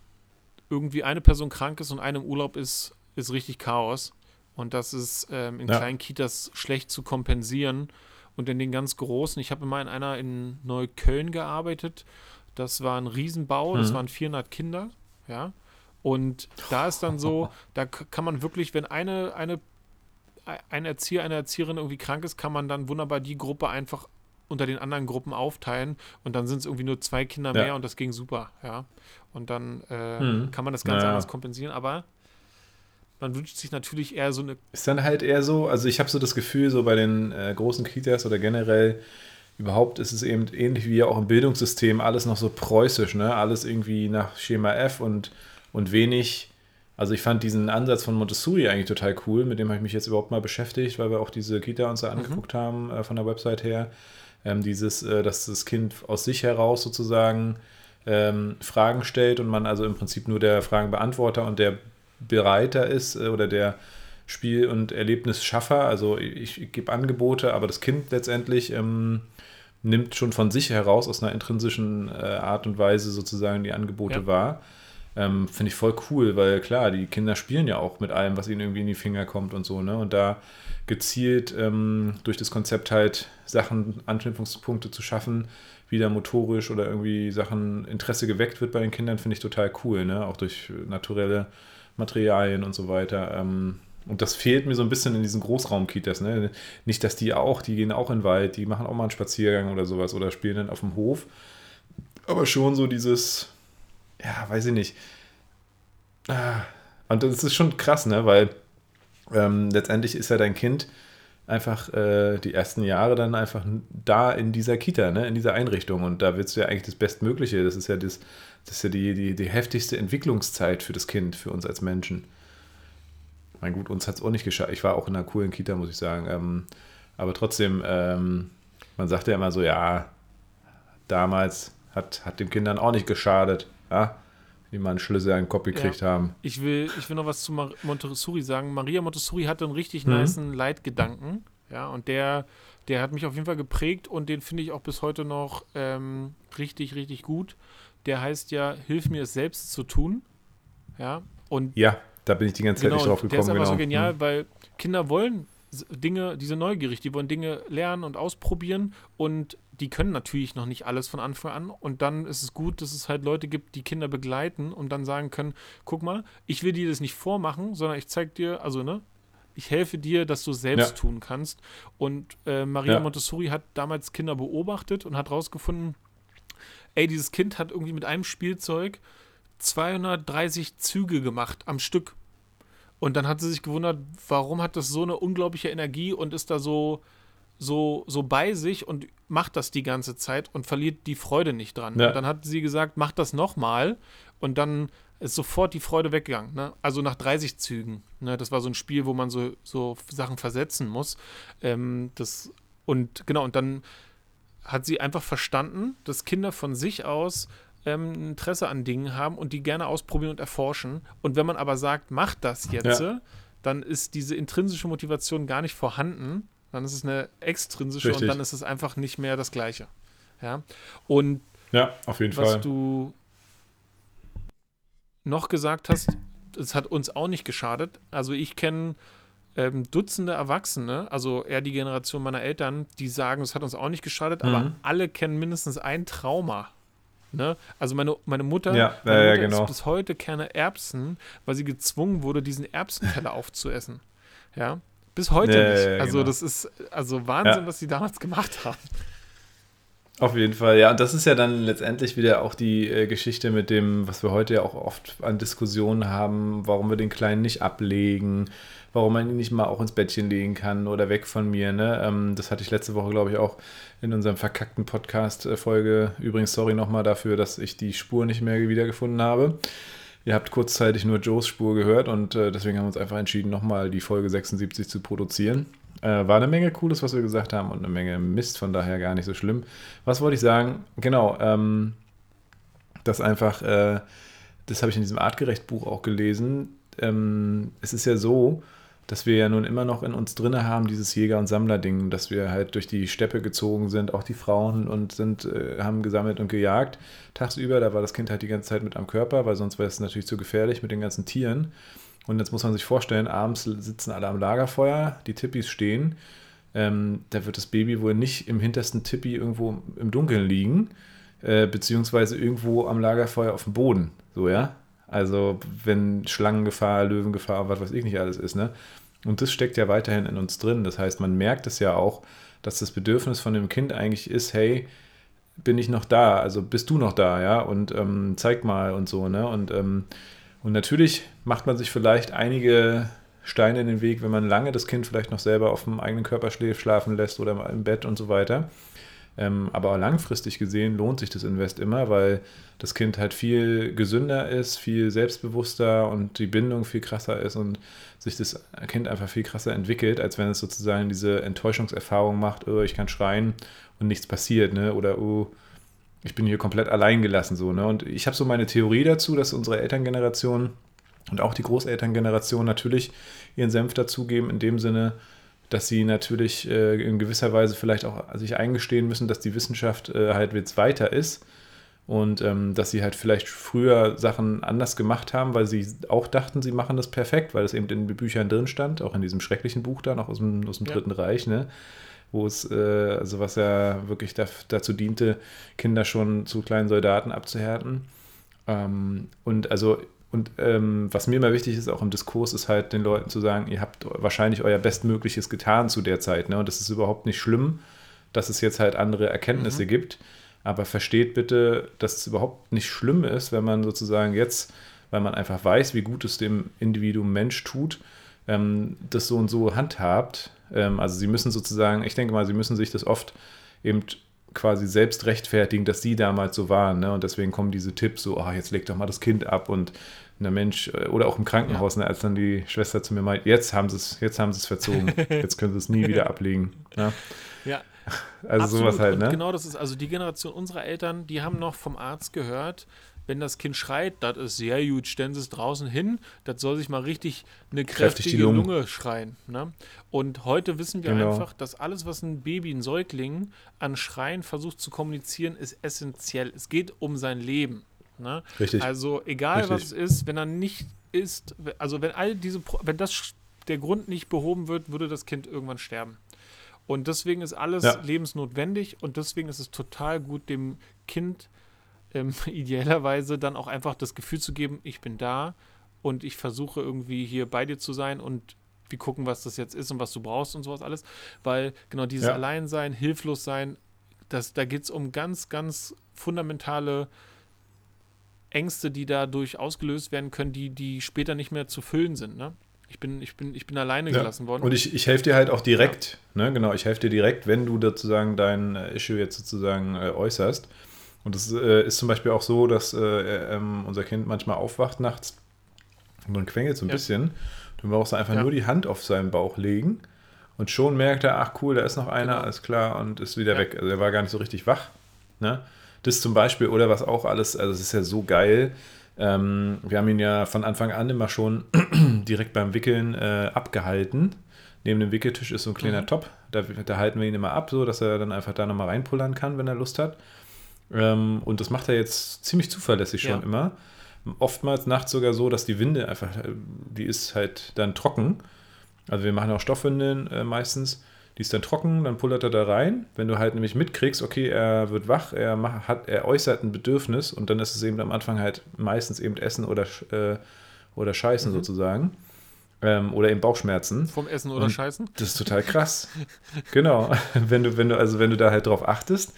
irgendwie eine Person krank ist und eine im Urlaub ist, ist richtig Chaos. Und das ist ähm, in Ja. kleinen Kitas schlecht zu kompensieren. Und in den ganz großen, ich habe immer in einer in Neukölln gearbeitet. Das war ein Riesenbau, das Mhm. waren 400 Kinder, ja. Und da ist dann so, da kann man wirklich, wenn eine, eine, ein Erzieher, eine Erzieherin irgendwie krank ist, kann man dann wunderbar die Gruppe einfach unter den anderen Gruppen aufteilen und dann sind es irgendwie nur zwei Kinder Ja. mehr und das ging super, ja. Und dann äh, Mhm. kann man das ganz Naja. anders kompensieren, aber man wünscht sich natürlich eher so eine Ist dann halt eher so, also ich habe so das Gefühl, so bei den äh, großen Kitas oder generell überhaupt ist es eben ähnlich wie auch im Bildungssystem alles noch so preußisch, ne? Alles irgendwie nach Schema F und, und wenig. Also ich fand diesen Ansatz von Montessori eigentlich total cool, mit dem habe ich mich jetzt überhaupt mal beschäftigt, weil wir auch diese Kita uns da angeguckt haben äh, von der Website her. Ähm, dieses, äh, dass das Kind aus sich heraus sozusagen ähm, Fragen stellt und man also im Prinzip nur der Fragenbeantworter und der Bereiter ist äh, oder der Spiel- und Erlebnisschaffer. Also ich, ich gebe Angebote, aber das Kind letztendlich ähm, nimmt schon von sich heraus aus einer intrinsischen äh, Art und Weise sozusagen die Angebote Ja. wahr. Ähm, Finde ich voll cool, weil klar, die Kinder spielen ja auch mit allem, was ihnen irgendwie in die Finger kommt und so, ne? Und da gezielt ähm, durch das Konzept halt Sachen, Anknüpfungspunkte zu schaffen, wieder motorisch oder irgendwie Sachen Interesse geweckt wird bei den Kindern, finde ich total cool, ne? Auch durch naturelle Materialien und so weiter. Ähm, Und das fehlt mir so ein bisschen in diesen Großraumkitas. Ne? Nicht, dass die auch, die gehen auch in den Wald, die machen auch mal einen Spaziergang oder sowas oder spielen dann auf dem Hof. Aber schon so dieses, ja, weiß ich nicht. Ah, und das ist schon krass, ne? Weil ähm, letztendlich ist ja dein Kind einfach äh, die ersten Jahre dann einfach da in dieser Kita, ne? in dieser Einrichtung. Und da willst du ja eigentlich das Bestmögliche. Das ist ja, das, das ist ja die, die, die heftigste Entwicklungszeit für das Kind, für uns als Menschen. Mein gut, uns hat es auch nicht geschafft. Ich war auch in einer coolen Kita, muss ich sagen. Ähm, aber trotzdem, ähm, man sagt ja immer so, ja, damals hat, hat den Kindern auch nicht geschadet, ja, die mal einen Schlüssel den Kopf gekriegt ja. haben. Ich will, ich will noch was zu Mar Montessori sagen. Maria Montessori hatte einen richtig mhm. niceen Leitgedanken, ja, und der, der hat mich auf jeden Fall geprägt und den finde ich auch bis heute noch ähm, richtig, richtig gut. Der heißt ja, hilf mir es selbst zu tun, ja, und ja. Da bin ich die ganze Zeit genau, nicht drauf gekommen. Der ist einfach genau. so genial, mhm. weil Kinder wollen Dinge, diese neugierig, die wollen Dinge lernen und ausprobieren und die können natürlich noch nicht alles von Anfang an und dann ist es gut, dass es halt Leute gibt, die Kinder begleiten und dann sagen können, guck mal, ich will dir das nicht vormachen, sondern ich zeig dir, also ne, ich helfe dir, dass du es selbst ja. tun kannst. Und äh, Maria ja. Montessori hat damals Kinder beobachtet und hat rausgefunden, ey, dieses Kind hat irgendwie mit einem Spielzeug 230 Züge gemacht am Stück. Und dann hat sie sich gewundert, warum hat das so eine unglaubliche Energie und ist da so, so, so bei sich und macht das die ganze Zeit und verliert die Freude nicht dran. Ja. Und dann hat sie gesagt, mach das nochmal und dann ist sofort die Freude weggegangen. Ne? Also nach 30 Zügen. Ne? Das war so ein Spiel, wo man so, so Sachen versetzen muss. Ähm, das, und genau, und dann hat sie einfach verstanden, dass Kinder von sich aus ähm, Interesse an Dingen haben und die gerne ausprobieren und erforschen. Und wenn man aber sagt, mach das jetzt, ja. dann ist diese intrinsische Motivation gar nicht vorhanden. Dann ist es eine extrinsische Richtig. und dann ist es einfach nicht mehr das Gleiche. Ja. Und ja, auf jeden was Fall. du noch gesagt hast, es hat uns auch nicht geschadet. Also ich kenne ähm, Dutzende Erwachsene, also eher die Generation meiner Eltern, die sagen, es hat uns auch nicht geschadet, mhm. aber alle kennen mindestens ein Trauma Ne? Also meine, meine Mutter, ja, meine ja, Mutter genau. isst bis heute keine Erbsen, weil sie gezwungen wurde, diesen Erbsenteller aufzuessen. Ja, bis heute ja, nicht. also genau. das ist also Wahnsinn, was sie damals gemacht haben. Auf jeden Fall, ja. Und das ist ja dann letztendlich wieder auch die äh, Geschichte mit dem, was wir heute ja auch oft an Diskussionen haben, warum wir den Kleinen nicht ablegen, warum man ihn nicht mal auch ins Bettchen legen kann oder weg von mir. Ne? Ähm, das hatte ich letzte Woche, glaube ich, auch in unserem verkackten Podcast-Folge. Übrigens, sorry nochmal dafür, dass ich die Spur nicht mehr wiedergefunden habe. Ihr habt kurzzeitig nur Joes Spur gehört und äh, deswegen haben wir uns einfach entschieden, nochmal die Folge 76 zu produzieren. Äh, war eine Menge Cooles, was wir gesagt haben und eine Menge Mist, von daher gar nicht so schlimm. Was wollte ich sagen? Genau, ähm, das einfach, äh, das habe ich in diesem Artgerecht-Buch auch gelesen. Ähm, es ist ja so, dass wir ja nun immer noch in uns drinne haben, dieses Jäger- und Sammler-Ding, dass wir halt durch die Steppe gezogen sind, auch die Frauen und sind, äh, haben gesammelt und gejagt. Tagsüber, da war das Kind halt die ganze Zeit mit am Körper, weil sonst wäre es natürlich zu gefährlich mit den ganzen Tieren. Und jetzt muss man sich vorstellen, abends sitzen alle am Lagerfeuer, die Tippis stehen. Ähm, da wird das Baby wohl nicht im hintersten Tippi irgendwo im Dunkeln liegen, äh, beziehungsweise irgendwo am Lagerfeuer auf dem Boden. So, ja. Also, wenn Schlangengefahr, Löwengefahr, was weiß ich nicht alles ist, ne? Und das steckt ja weiterhin in uns drin. Das heißt, man merkt es ja auch, dass das Bedürfnis von dem Kind eigentlich ist, hey, bin ich noch da? Also bist du noch da, ja? Und ähm, zeig mal und so, ne? Und ähm, und natürlich macht man sich vielleicht einige Steine in den Weg, wenn man lange das Kind vielleicht noch selber auf dem eigenen Körper schlafen lässt oder im Bett und so weiter. Ähm, aber langfristig gesehen lohnt sich das Invest immer, weil das Kind halt viel gesünder ist, viel selbstbewusster und die Bindung viel krasser ist und sich das Kind einfach viel krasser entwickelt, als wenn es sozusagen diese Enttäuschungserfahrung macht, oh, ich kann schreien und nichts passiert, ne? Oder oh, ich bin hier komplett allein gelassen so, ne? Und ich habe so meine Theorie dazu, dass unsere Elterngeneration und auch die Großelterngeneration natürlich ihren Senf dazugeben, in dem Sinne, dass sie natürlich äh, in gewisser Weise vielleicht auch sich eingestehen müssen, dass die Wissenschaft äh, halt jetzt weiter ist und ähm, dass sie halt vielleicht früher Sachen anders gemacht haben, weil sie auch dachten, sie machen das perfekt, weil es eben in den Büchern drin stand, auch in diesem schrecklichen Buch da noch aus dem, aus dem ja. Dritten Reich, ne? wo es, äh, also was ja wirklich da, dazu diente, Kinder schon zu kleinen Soldaten abzuhärten. Ähm, und also und ähm, was mir immer wichtig ist, auch im Diskurs, ist halt den Leuten zu sagen, ihr habt wahrscheinlich euer Bestmögliches getan zu der Zeit. Ne? Und das ist überhaupt nicht schlimm, dass es jetzt halt andere Erkenntnisse mhm. gibt. Aber versteht bitte, dass es überhaupt nicht schlimm ist, wenn man sozusagen jetzt, weil man einfach weiß, wie gut es dem Individuum Mensch tut, ähm, das so und so handhabt. Ähm, also sie müssen sozusagen, ich denke mal, sie müssen sich das oft eben quasi selbst rechtfertigen, dass sie damals so waren. Ne? Und deswegen kommen diese Tipps so, oh, jetzt leg doch mal das Kind ab und der Mensch, äh, oder auch im Krankenhaus, ja. ne, als dann die Schwester zu mir meint, jetzt haben sie es, jetzt haben sie es verzogen, jetzt können sie es nie wieder ablegen. Ne? Ja. Also Absolut. sowas halt, ne? Und genau das ist, also die Generation unserer Eltern, die haben noch vom Arzt gehört, wenn das Kind schreit, das ist sehr gut, stellen Sie es draußen hin, das soll sich mal richtig eine kräftige Lunge. Lunge. schreien. Ne? Und heute wissen wir genau. einfach, dass alles, was ein Baby, ein Säugling an Schreien versucht zu kommunizieren, ist essentiell. Es geht um sein Leben. Ne? Richtig. Also egal Richtig. was es ist, wenn er nicht ist, also wenn all diese, wenn das der Grund nicht behoben wird, würde das Kind irgendwann sterben. Und deswegen ist alles ja. lebensnotwendig und deswegen ist es total gut, dem Kind ähm, idealerweise dann auch einfach das Gefühl zu geben, ich bin da und ich versuche irgendwie hier bei dir zu sein und wir gucken, was das jetzt ist und was du brauchst und sowas alles. Weil genau dieses ja. Alleinsein, Hilflossein, das, da geht es um ganz, ganz fundamentale Ängste, die dadurch ausgelöst werden können, die, die später nicht mehr zu füllen sind. Ne? Ich bin, ich bin, ich bin alleine ja. gelassen worden. Und ich, ich helfe dir halt auch direkt, ja. ne? genau, ich helfe dir direkt, wenn du sozusagen dein äh, Issue jetzt sozusagen äh, äußerst. Und es äh, ist zum Beispiel auch so, dass äh, ähm, unser Kind manchmal aufwacht nachts und dann quengelt so ein ja. bisschen. Du brauchst einfach ja. nur die Hand auf seinen Bauch legen und schon merkt er, ach cool, da ist noch einer, genau. alles klar, und ist wieder ja. weg. Also er war gar nicht so richtig wach. Ne? Das zum Beispiel, oder was auch alles, also es ist ja so geil. Ähm, wir haben ihn ja von Anfang an immer schon direkt beim Wickeln äh, abgehalten. Neben dem Wickeltisch ist so ein kleiner mhm. Top. Da, da, halten wir ihn immer ab, so dass er dann einfach da nochmal reinpullern kann, wenn er Lust hat. Ähm, und das macht er jetzt ziemlich zuverlässig schon ja. immer. Oftmals nachts sogar so, dass die Winde einfach, äh, die ist halt dann trocken. Also wir machen auch Stoffwindeln äh, meistens. Die ist dann trocken, dann pullert er da rein. Wenn du halt nämlich mitkriegst, okay, er wird wach, er, macht, hat, er äußert ein Bedürfnis und dann ist es eben am Anfang halt meistens eben Essen oder, äh, oder Scheißen mhm. sozusagen. Ähm, oder eben Bauchschmerzen. Vom Essen oder und Scheißen? Das ist total krass. genau. Wenn du, wenn du, also wenn du da halt drauf achtest,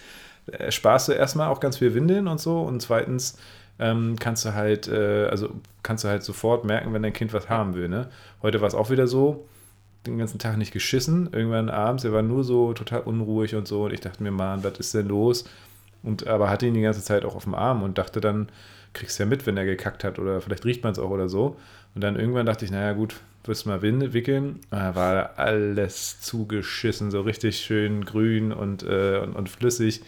äh, sparst du erstmal auch ganz viel Windeln und so und zweitens ähm, kannst du halt, äh, also kannst du halt sofort merken, wenn dein Kind was haben will. Ne? Heute war es auch wieder so, den ganzen Tag nicht geschissen. Irgendwann abends, er war nur so total unruhig und so. Und ich dachte mir, Mann, was ist denn los? Und aber hatte ihn die ganze Zeit auch auf dem Arm und dachte dann, kriegst du ja mit, wenn er gekackt hat oder vielleicht riecht man es auch oder so. Und dann irgendwann dachte ich, naja gut, wirst du mal wickeln. Da war alles zugeschissen, so richtig schön grün und, äh, und, und flüssig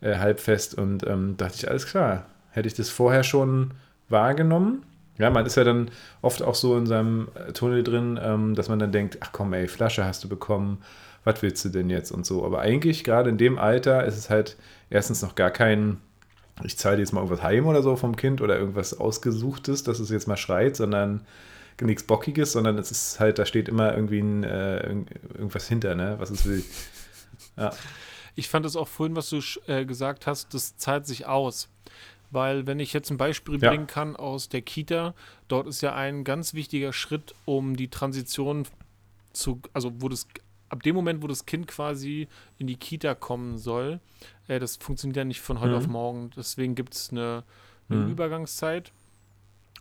äh, halbfest und ähm, dachte ich, alles klar. Hätte ich das vorher schon wahrgenommen? Ja, man ist ja dann oft auch so in seinem äh, Tunnel drin, ähm, dass man dann denkt, ach komm, ey, Flasche hast du bekommen, was willst du denn jetzt und so. Aber eigentlich, gerade in dem Alter, ist es halt erstens noch gar kein, ich zahle dir jetzt mal irgendwas heim oder so vom Kind oder irgendwas Ausgesuchtes, dass es jetzt mal schreit, sondern nichts Bockiges, sondern es ist halt, da steht immer irgendwie ein, äh, irgendwas hinter, ne, was es will. Ja. Ich fand es auch vorhin, was du äh, gesagt hast, das zahlt sich aus. Weil, wenn ich jetzt ein Beispiel ja. bringen kann aus der Kita, dort ist ja ein ganz wichtiger Schritt, um die Transition zu, also wo das, ab dem Moment, wo das Kind quasi in die Kita kommen soll, äh, das funktioniert ja nicht von heute mhm. auf morgen. Deswegen gibt es eine, eine mhm. Übergangszeit.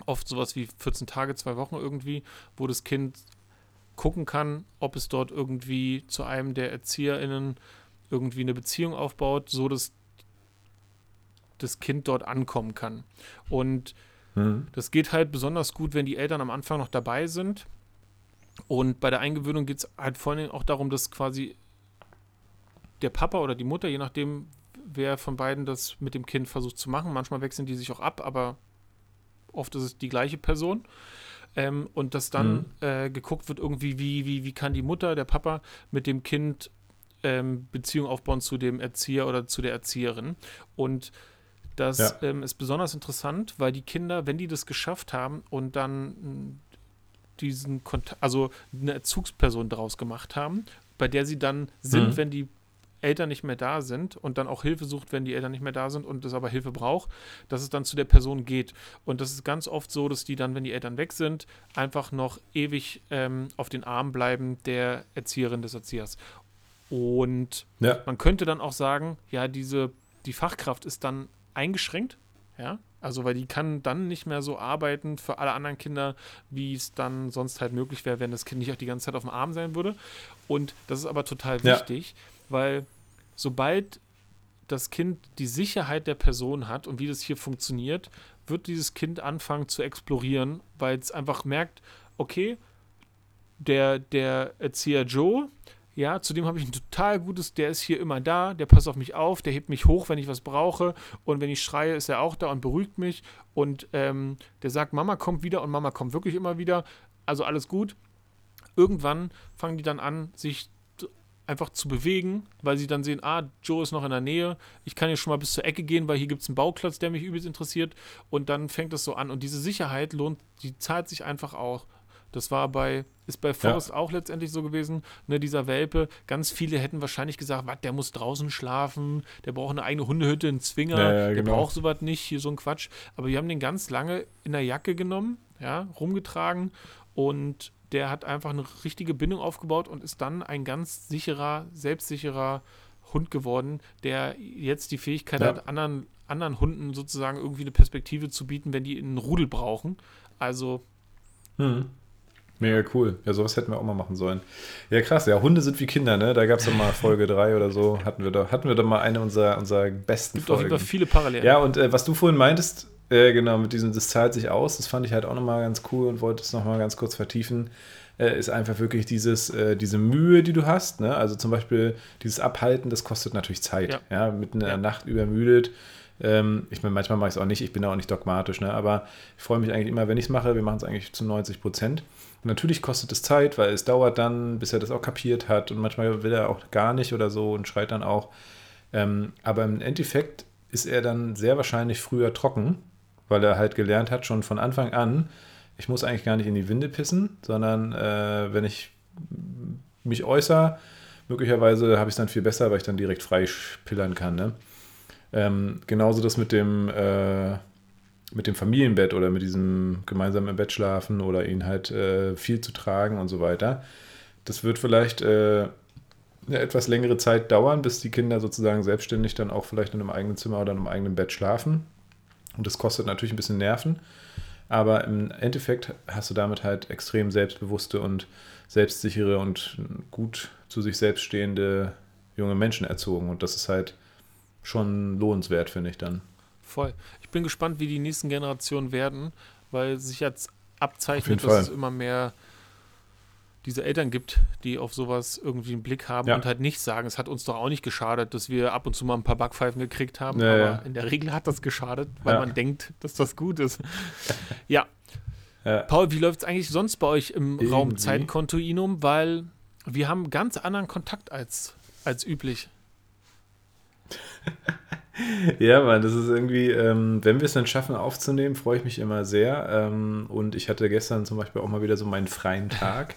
Oft sowas wie 14 Tage, zwei Wochen irgendwie, wo das Kind gucken kann, ob es dort irgendwie zu einem der ErzieherInnen irgendwie eine Beziehung aufbaut, so dass das Kind dort ankommen kann. Und mhm. das geht halt besonders gut, wenn die Eltern am Anfang noch dabei sind. Und bei der Eingewöhnung geht es halt vor allem auch darum, dass quasi der Papa oder die Mutter, je nachdem, wer von beiden das mit dem Kind versucht zu machen, manchmal wechseln die sich auch ab, aber oft ist es die gleiche Person. Ähm, und dass dann mhm. äh, geguckt wird, irgendwie, wie, wie, wie kann die Mutter, der Papa mit dem Kind ähm, Beziehung aufbauen zu dem Erzieher oder zu der Erzieherin. Und das ja. ähm, ist besonders interessant, weil die Kinder, wenn die das geschafft haben und dann hm, diesen Kontakt, also eine Erzugsperson daraus gemacht haben, bei der sie dann sind, mhm. wenn die Eltern nicht mehr da sind und dann auch Hilfe sucht, wenn die Eltern nicht mehr da sind und es aber Hilfe braucht, dass es dann zu der Person geht. Und das ist ganz oft so, dass die dann, wenn die Eltern weg sind, einfach noch ewig ähm, auf den Arm bleiben der Erzieherin des Erziehers. Und ja. man könnte dann auch sagen, ja, diese, die Fachkraft ist dann eingeschränkt, ja, also, weil die kann dann nicht mehr so arbeiten für alle anderen Kinder, wie es dann sonst halt möglich wäre, wenn das Kind nicht auch die ganze Zeit auf dem Arm sein würde. Und das ist aber total wichtig, ja weil sobald das Kind die Sicherheit der Person hat und wie das hier funktioniert, wird dieses Kind anfangen zu explorieren, weil es einfach merkt, okay, der, der Erzieher Joe, ja, zudem habe ich ein total gutes, der ist hier immer da, der passt auf mich auf, der hebt mich hoch, wenn ich was brauche. Und wenn ich schreie, ist er auch da und beruhigt mich. Und ähm, der sagt, Mama kommt wieder und Mama kommt wirklich immer wieder, also alles gut. Irgendwann fangen die dann an, sich einfach zu bewegen, weil sie dann sehen, ah, Joe ist noch in der Nähe, ich kann hier schon mal bis zur Ecke gehen, weil hier gibt es einen Bauplatz, der mich übelst interessiert. Und dann fängt es so an. Und diese Sicherheit lohnt, die zahlt sich einfach auch. Das war bei, ist bei Forrest ja. auch letztendlich so gewesen, ne, dieser Welpe. Ganz viele hätten wahrscheinlich gesagt, was, der muss draußen schlafen, der braucht eine eigene Hundehütte, einen Zwinger, ja, ja, der genau. braucht sowas nicht, hier so ein Quatsch. Aber wir haben den ganz lange in der Jacke genommen, ja, rumgetragen und der hat einfach eine richtige Bindung aufgebaut und ist dann ein ganz sicherer, selbstsicherer Hund geworden, der jetzt die Fähigkeit hat, anderen, anderen Hunden sozusagen irgendwie eine Perspektive zu bieten, wenn die einen Rudel brauchen. Also. Hm. Mega cool. Ja, sowas hätten wir auch mal machen sollen. Ja, krass. Ja, Hunde sind wie Kinder, ne? Da gab es doch mal Folge 3 oder so. Hatten wir da, hatten wir da mal eine unserer, unserer besten Gibt Folgen. Gibt auf jeden Fall viele Parallelen. Ja, und äh, was du vorhin meintest, äh, genau, mit diesem, das zahlt sich aus, das fand ich halt auch nochmal ganz cool und wollte es nochmal ganz kurz vertiefen, äh, ist einfach wirklich dieses, äh, diese Mühe, die du hast. Ne? Also zum Beispiel dieses Abhalten, das kostet natürlich Zeit. Ja, ja mitten in der ja. Nacht übermüdet. Ähm, ich meine, manchmal mache ich es auch nicht, ich bin da auch nicht dogmatisch, ne? aber ich freue mich eigentlich immer, wenn ich es mache. Wir machen es eigentlich zu 90 Prozent. Natürlich kostet es Zeit, weil es dauert dann, bis er das auch kapiert hat und manchmal will er auch gar nicht oder so und schreit dann auch. Ähm, aber im Endeffekt ist er dann sehr wahrscheinlich früher trocken weil er halt gelernt hat, schon von Anfang an, ich muss eigentlich gar nicht in die Winde pissen, sondern äh, wenn ich mich äußere, möglicherweise habe ich es dann viel besser, weil ich dann direkt frei pillern kann. Ne? Ähm, genauso das mit dem, äh, mit dem Familienbett oder mit diesem gemeinsamen Bett schlafen oder ihn halt äh, viel zu tragen und so weiter. Das wird vielleicht äh, eine etwas längere Zeit dauern, bis die Kinder sozusagen selbstständig dann auch vielleicht in einem eigenen Zimmer oder in einem eigenen Bett schlafen. Und das kostet natürlich ein bisschen Nerven. Aber im Endeffekt hast du damit halt extrem selbstbewusste und selbstsichere und gut zu sich selbst stehende junge Menschen erzogen. Und das ist halt schon lohnenswert, finde ich dann. Voll. Ich bin gespannt, wie die nächsten Generationen werden, weil sich jetzt abzeichnet, dass es immer mehr diese Eltern gibt, die auf sowas irgendwie einen Blick haben ja. und halt nicht sagen, es hat uns doch auch nicht geschadet, dass wir ab und zu mal ein paar Backpfeifen gekriegt haben, ja, aber ja. in der Regel hat das geschadet, weil man denkt, dass das gut ist. ja. Paul, wie läuft es eigentlich sonst bei euch im Irgendwie. Raum Zeitkontinuum? Weil wir haben ganz anderen Kontakt als, als üblich. ja, Mann, das ist irgendwie, ähm, wenn wir es dann schaffen aufzunehmen, freue ich mich immer sehr. Ähm, und ich hatte gestern zum Beispiel auch mal wieder so meinen freien Tag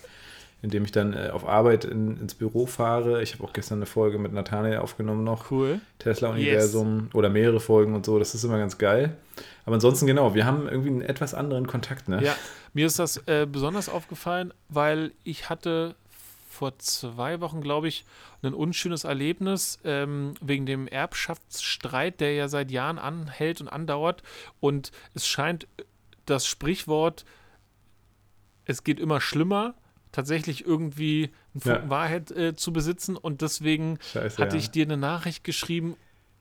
indem ich dann äh, auf Arbeit in, ins Büro fahre. Ich habe auch gestern eine Folge mit Nathanael aufgenommen noch. Cool. Tesla-Universum yes. oder mehrere Folgen und so. Das ist immer ganz geil. Aber ansonsten, genau, wir haben irgendwie einen etwas anderen Kontakt, ne? Ja, mir ist das äh, besonders aufgefallen, weil ich hatte vor zwei Wochen, glaube ich, ein unschönes Erlebnis ähm, wegen dem Erbschaftsstreit, der ja seit Jahren anhält und andauert. Und es scheint das Sprichwort, es geht immer schlimmer, tatsächlich irgendwie einen Funken ja. Wahrheit äh, zu besitzen und deswegen Scheiße, hatte ja. ich dir eine Nachricht geschrieben,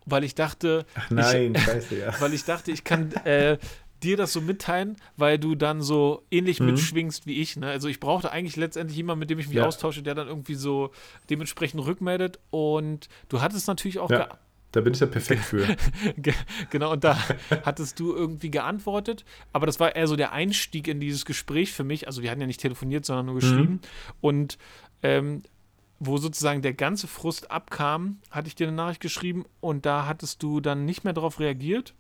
weil ich dachte, Ach nein, ich, Scheiße, ja. weil ich dachte, ich kann äh, dir das so mitteilen, weil du dann so ähnlich mhm. mitschwingst wie ich. Ne? Also ich brauchte eigentlich letztendlich jemanden, mit dem ich mich ja. austausche, der dann irgendwie so dementsprechend rückmeldet und du hattest natürlich auch ja. Da bin ich ja perfekt für. genau, und da hattest du irgendwie geantwortet, aber das war eher so der Einstieg in dieses Gespräch für mich. Also wir hatten ja nicht telefoniert, sondern nur geschrieben. Mhm. Und ähm, wo sozusagen der ganze Frust abkam, hatte ich dir eine Nachricht geschrieben und da hattest du dann nicht mehr darauf reagiert.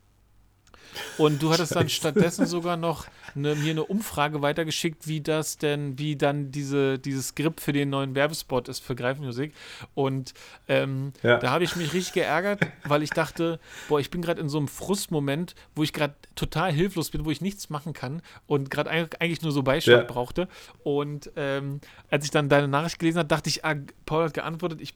Und du hattest dann stattdessen sogar noch eine, mir eine Umfrage weitergeschickt, wie das denn, wie dann diese, dieses Skript für den neuen Werbespot ist für Greifmusik. Und ähm, ja. da habe ich mich richtig geärgert, weil ich dachte, boah, ich bin gerade in so einem Frustmoment, wo ich gerade total hilflos bin, wo ich nichts machen kann und gerade eigentlich nur so Beistand ja. brauchte. Und ähm, als ich dann deine Nachricht gelesen habe, dachte ich, ah, Paul hat geantwortet, ich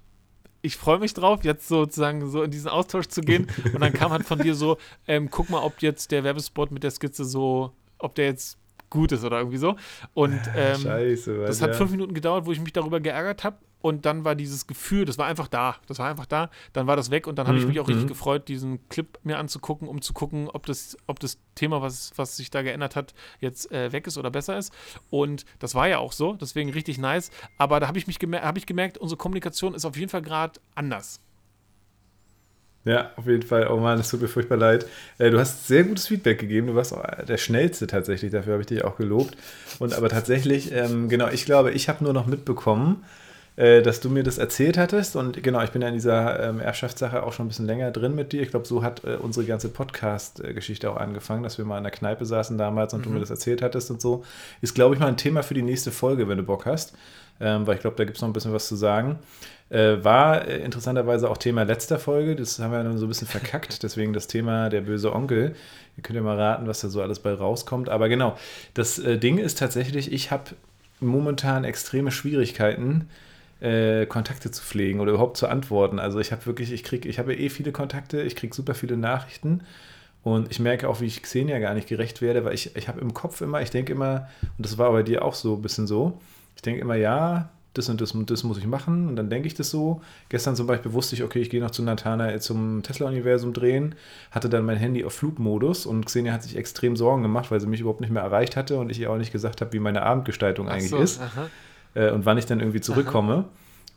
ich freue mich drauf, jetzt sozusagen so in diesen Austausch zu gehen. Und dann kam halt von dir so, ähm, guck mal, ob jetzt der Werbespot mit der Skizze so, ob der jetzt gut ist oder irgendwie so. Und ähm, Scheiße, das hat ja. fünf Minuten gedauert, wo ich mich darüber geärgert habe und dann war dieses Gefühl, das war einfach da. Das war einfach da. Dann war das weg und dann habe ich mhm, mich auch richtig mhm. gefreut, diesen Clip mir anzugucken, um zu gucken, ob das, ob das Thema, was, was sich da geändert hat, jetzt äh, weg ist oder besser ist. Und das war ja auch so, deswegen richtig nice. Aber da habe ich mich gemer hab ich gemerkt, unsere Kommunikation ist auf jeden Fall gerade anders. Ja, auf jeden Fall. Oh Mann, es tut mir furchtbar leid. Äh, du hast sehr gutes Feedback gegeben. Du warst auch der Schnellste tatsächlich. Dafür habe ich dich auch gelobt. Und aber tatsächlich, ähm, genau, ich glaube, ich habe nur noch mitbekommen, äh, dass du mir das erzählt hattest. Und genau, ich bin ja in dieser ähm, Erbschaftssache auch schon ein bisschen länger drin mit dir. Ich glaube, so hat äh, unsere ganze Podcast-Geschichte auch angefangen, dass wir mal in der Kneipe saßen damals und mhm. du mir das erzählt hattest und so. Ist, glaube ich, mal ein Thema für die nächste Folge, wenn du Bock hast. Ähm, weil ich glaube, da gibt es noch ein bisschen was zu sagen. Äh, war äh, interessanterweise auch Thema letzter Folge. Das haben wir dann so ein bisschen verkackt. Deswegen das Thema der böse Onkel. Ihr könnt ja mal raten, was da so alles bei rauskommt. Aber genau, das äh, Ding ist tatsächlich, ich habe momentan extreme Schwierigkeiten, äh, Kontakte zu pflegen oder überhaupt zu antworten. Also ich habe wirklich, ich kriege, ich habe eh viele Kontakte, ich kriege super viele Nachrichten und ich merke auch, wie ich Xenia gar nicht gerecht werde, weil ich, ich habe im Kopf immer, ich denke immer, und das war bei dir auch so ein bisschen so, ich denke immer, ja, das und das und das muss ich machen und dann denke ich das so. Gestern zum Beispiel wusste ich, okay, ich gehe noch zu Natana zum Tesla-Universum drehen, hatte dann mein Handy auf Flugmodus und Xenia hat sich extrem Sorgen gemacht, weil sie mich überhaupt nicht mehr erreicht hatte und ich ihr auch nicht gesagt habe, wie meine Abendgestaltung eigentlich so, ist. Aha äh, und wann ich dann irgendwie zurückkomme. Aha.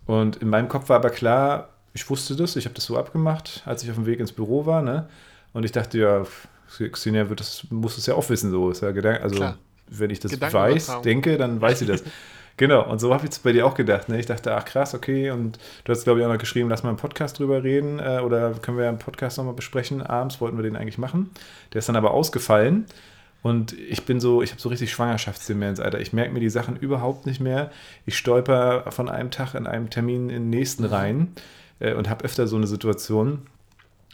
Und in meinem Kopf war aber klar, ich wusste das, ich habe das so abgemacht, als ich auf dem Weg ins Büro war. Ne? Und ich dachte, ja, Xenia wird das, muss es ja auch wissen, so ist ja Gedanke, also Klar. wenn ich das weiß, denke, dann weiß sie das. genau, und so habe ich es bei dir auch gedacht. Ne? Ich dachte, ach krass, okay, und du hast, glaube ich, auch noch geschrieben, lass mal einen Podcast drüber reden äh, oder können wir einen Podcast nochmal besprechen. Abends wollten wir den eigentlich machen. Der ist dann aber ausgefallen. Und ich bin so, ich habe so richtig Schwangerschaftsdemenz, Alter. Ich merke mir die Sachen überhaupt nicht mehr. Ich stolper von einem Tag in einem Termin in den nächsten mhm. rein äh, und habe öfter so eine Situation.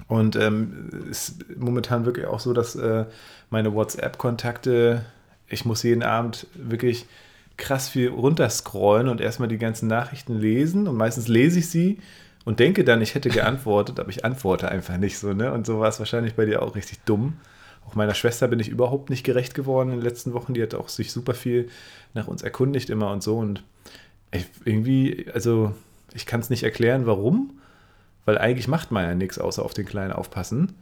Und ähm, ist momentan wirklich auch so, dass äh, meine WhatsApp-Kontakte, ich muss jeden Abend wirklich krass viel runterscrollen und erstmal die ganzen Nachrichten lesen. Und meistens lese ich sie und denke dann, ich hätte geantwortet, aber ich antworte einfach nicht so. Ne? Und so war es wahrscheinlich bei dir auch richtig dumm. Auch meiner Schwester bin ich überhaupt nicht gerecht geworden in den letzten Wochen. Die hat auch sich super viel nach uns erkundigt immer und so. Und ich, irgendwie, also ich kann es nicht erklären, warum, weil eigentlich macht man ja nichts, außer auf den Kleinen aufpassen.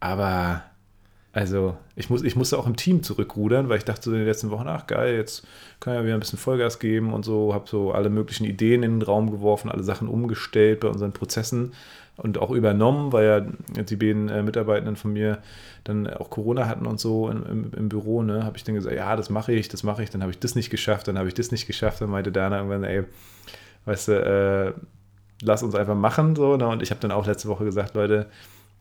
Aber also ich, muss, ich musste auch im Team zurückrudern, weil ich dachte so in den letzten Wochen, ach geil, jetzt kann ich ja wieder ein bisschen Vollgas geben und so, habe so alle möglichen Ideen in den Raum geworfen, alle Sachen umgestellt bei unseren Prozessen und auch übernommen, weil ja die beiden äh, Mitarbeitenden von mir dann auch Corona hatten und so im, im, im Büro, ne, habe ich dann gesagt, ja, das mache ich, das mache ich, dann habe ich das nicht geschafft, dann habe ich das nicht geschafft, dann meinte Dana irgendwann, ey, weißt du, äh, lass uns einfach machen, so, ne? und ich habe dann auch letzte Woche gesagt, Leute,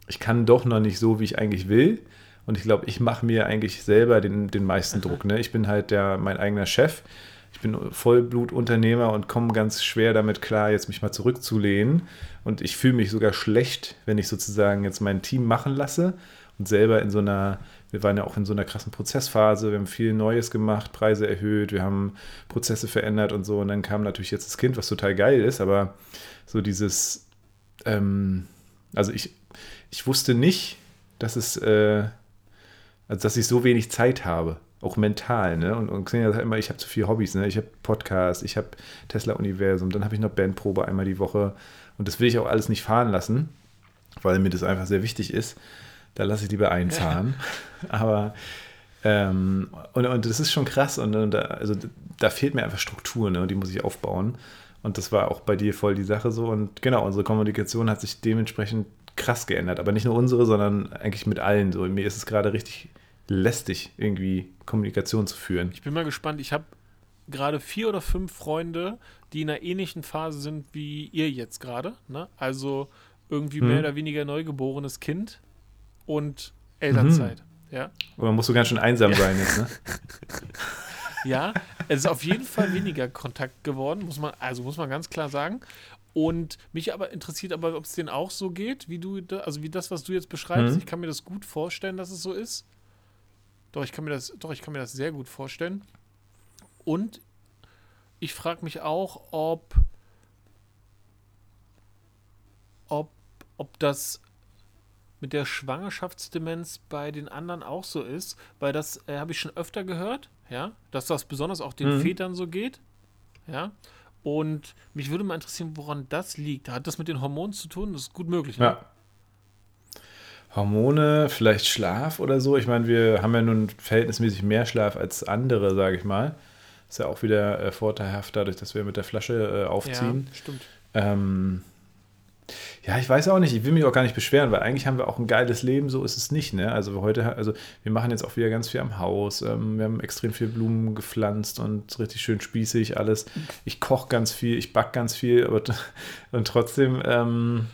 ich kann doch noch nicht so, wie ich eigentlich will, und ich glaube, ich mache mir eigentlich selber den, den meisten Druck, ne, ich bin halt der, mein eigener Chef, ich bin Vollblutunternehmer und komme ganz schwer damit klar, jetzt mich mal zurückzulehnen. Und ich fühle mich sogar schlecht, wenn ich sozusagen jetzt mein Team machen lasse und selber in so einer, wir waren ja auch in so einer krassen Prozessphase, wir haben viel Neues gemacht, Preise erhöht, wir haben Prozesse verändert und so. Und dann kam natürlich jetzt das Kind, was total geil ist, aber so dieses, ähm, also ich, ich wusste nicht, dass es, äh, also dass ich so wenig Zeit habe auch mental, ne? Und, und Xenia sagt immer, ich habe zu viele Hobbys, ne? Ich habe Podcast, ich habe Tesla-Universum, dann habe ich noch Bandprobe einmal die Woche. Und das will ich auch alles nicht fahren lassen, weil mir das einfach sehr wichtig ist. Da lasse ich lieber einfahren. Aber ähm, und, und das ist schon krass. Und, und da, also da fehlt mir einfach Struktur, ne? Und die muss ich aufbauen. Und das war auch bei dir voll die Sache so. Und genau, unsere Kommunikation hat sich dementsprechend krass geändert. Aber nicht nur unsere, sondern eigentlich mit allen so. Mir ist es gerade richtig lästig, irgendwie Kommunikation zu führen. Ich bin mal gespannt. Ich habe gerade vier oder fünf Freunde, die in einer ähnlichen Phase sind wie ihr jetzt gerade. Ne? Also irgendwie hm. mehr oder weniger neugeborenes Kind und Elternzeit. Mhm. Ja. Oder musst du ganz schön einsam ja. sein jetzt, ne? ja, es ist auf jeden Fall weniger Kontakt geworden, muss man, also muss man ganz klar sagen. Und mich aber interessiert aber, ob es denen auch so geht, wie du, also wie das, was du jetzt beschreibst. Mhm. Ich kann mir das gut vorstellen, dass es so ist. Doch, ich kann mir das, doch, ich kann mir das sehr gut vorstellen. Und ich frage mich auch, ob, ob, ob das mit der Schwangerschaftsdemenz bei den anderen auch so ist, weil das äh, habe ich schon öfter gehört, ja, dass das besonders auch den mhm. Vätern so geht, ja. Und mich würde mal interessieren, woran das liegt. Hat das mit den Hormonen zu tun? Das ist gut möglich. Ne? Ja. Hormone, vielleicht Schlaf oder so. Ich meine, wir haben ja nun verhältnismäßig mehr Schlaf als andere, sage ich mal. Ist ja auch wieder äh, vorteilhaft dadurch, dass wir mit der Flasche äh, aufziehen. Ja, stimmt. Ähm, ja, ich weiß auch nicht. Ich will mich auch gar nicht beschweren, weil eigentlich haben wir auch ein geiles Leben. So ist es nicht. Ne? Also heute, also wir machen jetzt auch wieder ganz viel am Haus. Ähm, wir haben extrem viel Blumen gepflanzt und richtig schön spießig alles. Ich koche ganz viel, ich backe ganz viel, aber und trotzdem. Ähm,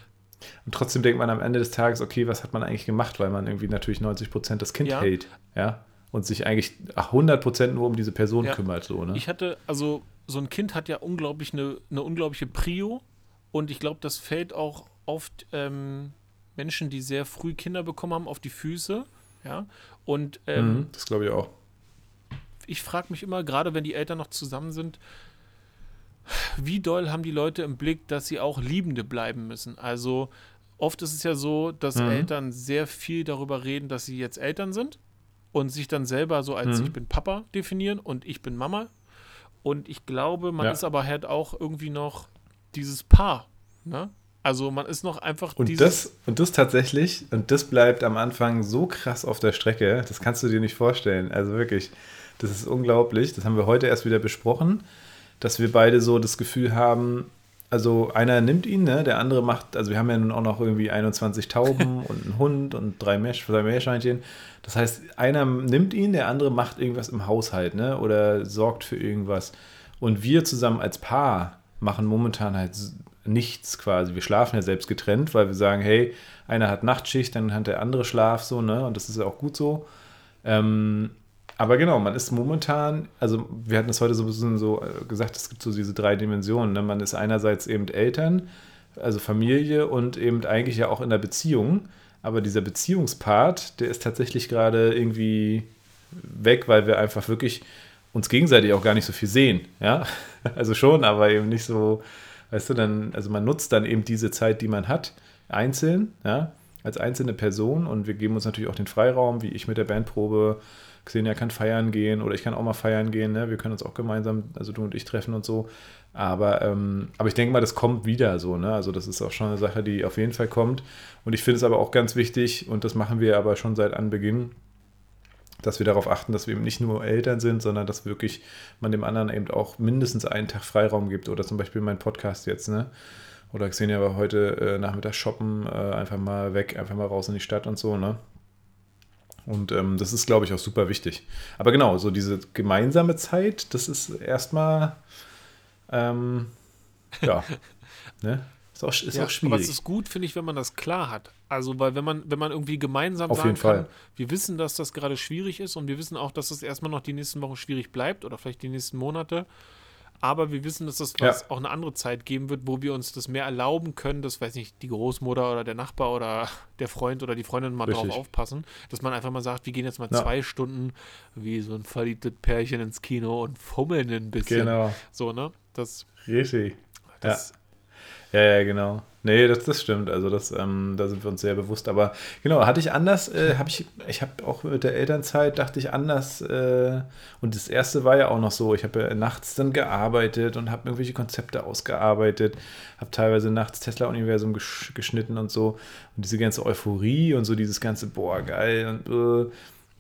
und trotzdem denkt man am Ende des Tages, okay, was hat man eigentlich gemacht, weil man irgendwie natürlich 90 Prozent das Kind ja. hält, ja, und sich eigentlich 100 Prozent nur um diese Person ja. kümmert, so, ne? Ich hatte, also so ein Kind hat ja unglaublich eine, eine unglaubliche Prio und ich glaube, das fällt auch oft ähm, Menschen, die sehr früh Kinder bekommen haben, auf die Füße. Ja. Und ähm, mhm, das glaube ich auch. Ich frage mich immer, gerade wenn die Eltern noch zusammen sind, wie doll haben die Leute im Blick, dass sie auch Liebende bleiben müssen? Also oft ist es ja so, dass mhm. Eltern sehr viel darüber reden, dass sie jetzt Eltern sind und sich dann selber so als mhm. ich bin Papa definieren und ich bin Mama. Und ich glaube, man ja. ist aber halt auch irgendwie noch dieses Paar. Ne? Also man ist noch einfach und das und das tatsächlich und das bleibt am Anfang so krass auf der Strecke, das kannst du dir nicht vorstellen. Also wirklich, das ist unglaublich. Das haben wir heute erst wieder besprochen, dass wir beide so das Gefühl haben, also einer nimmt ihn, ne? der andere macht, also wir haben ja nun auch noch irgendwie 21 Tauben und einen Hund und drei, Meersch, drei Meerschweinchen. Das heißt, einer nimmt ihn, der andere macht irgendwas im Haushalt, ne? Oder sorgt für irgendwas. Und wir zusammen als Paar machen momentan halt nichts quasi. Wir schlafen ja selbst getrennt, weil wir sagen, hey, einer hat Nachtschicht, dann hat der andere Schlaf so, ne? Und das ist ja auch gut so. Ähm, aber genau, man ist momentan, also wir hatten es heute so ein bisschen so äh, gesagt, es gibt so diese drei Dimensionen. Ne? Man ist einerseits eben Eltern, also Familie und eben eigentlich ja auch in der Beziehung. Aber dieser Beziehungspart, der ist tatsächlich gerade irgendwie weg, weil wir einfach wirklich uns gegenseitig auch gar nicht so viel sehen. Ja, also schon, aber eben nicht so, weißt du, dann, also man nutzt dann eben diese Zeit, die man hat, einzeln, ja, als einzelne Person und wir geben uns natürlich auch den Freiraum, wie ich mit der Bandprobe. Xenia kann feiern gehen oder ich kann auch mal feiern gehen. Ne? Wir können uns auch gemeinsam, also du und ich treffen und so. Aber, ähm, aber ich denke mal, das kommt wieder so. Ne? Also das ist auch schon eine Sache, die auf jeden Fall kommt. Und ich finde es aber auch ganz wichtig, und das machen wir aber schon seit Anbeginn, dass wir darauf achten, dass wir eben nicht nur Eltern sind, sondern dass wirklich man dem anderen eben auch mindestens einen Tag Freiraum gibt. Oder zum Beispiel mein Podcast jetzt, ne? Oder Xenia war heute äh, Nachmittag shoppen, äh, einfach mal weg, einfach mal raus in die Stadt und so, ne? Und ähm, das ist, glaube ich, auch super wichtig. Aber genau, so diese gemeinsame Zeit, das ist erstmal, ähm, ja, ne? Ist auch, ist ja, auch schwierig. Aber es ist gut, finde ich, wenn man das klar hat. Also, weil wenn man, wenn man irgendwie gemeinsam Auf sagen kann, wir wissen, dass das gerade schwierig ist und wir wissen auch, dass es erstmal noch die nächsten Wochen schwierig bleibt oder vielleicht die nächsten Monate. Aber wir wissen, dass es ja. auch eine andere Zeit geben wird, wo wir uns das mehr erlauben können, dass, weiß nicht, die Großmutter oder der Nachbar oder der Freund oder die Freundin mal Richtig. drauf aufpassen, dass man einfach mal sagt, wir gehen jetzt mal ja. zwei Stunden wie so ein verliebtes Pärchen ins Kino und fummeln ein bisschen. Genau. So, ne? Das. Richtig. Das, ja ja, ja, genau. Nee, das, das stimmt. Also das, ähm, da sind wir uns sehr bewusst. Aber genau, hatte ich anders, äh, habe ich, ich habe auch mit der Elternzeit, dachte ich anders. Äh, und das erste war ja auch noch so, ich habe ja nachts dann gearbeitet und habe irgendwelche Konzepte ausgearbeitet, habe teilweise nachts Tesla-Universum gesch geschnitten und so. Und diese ganze Euphorie und so dieses ganze, boah, geil und äh,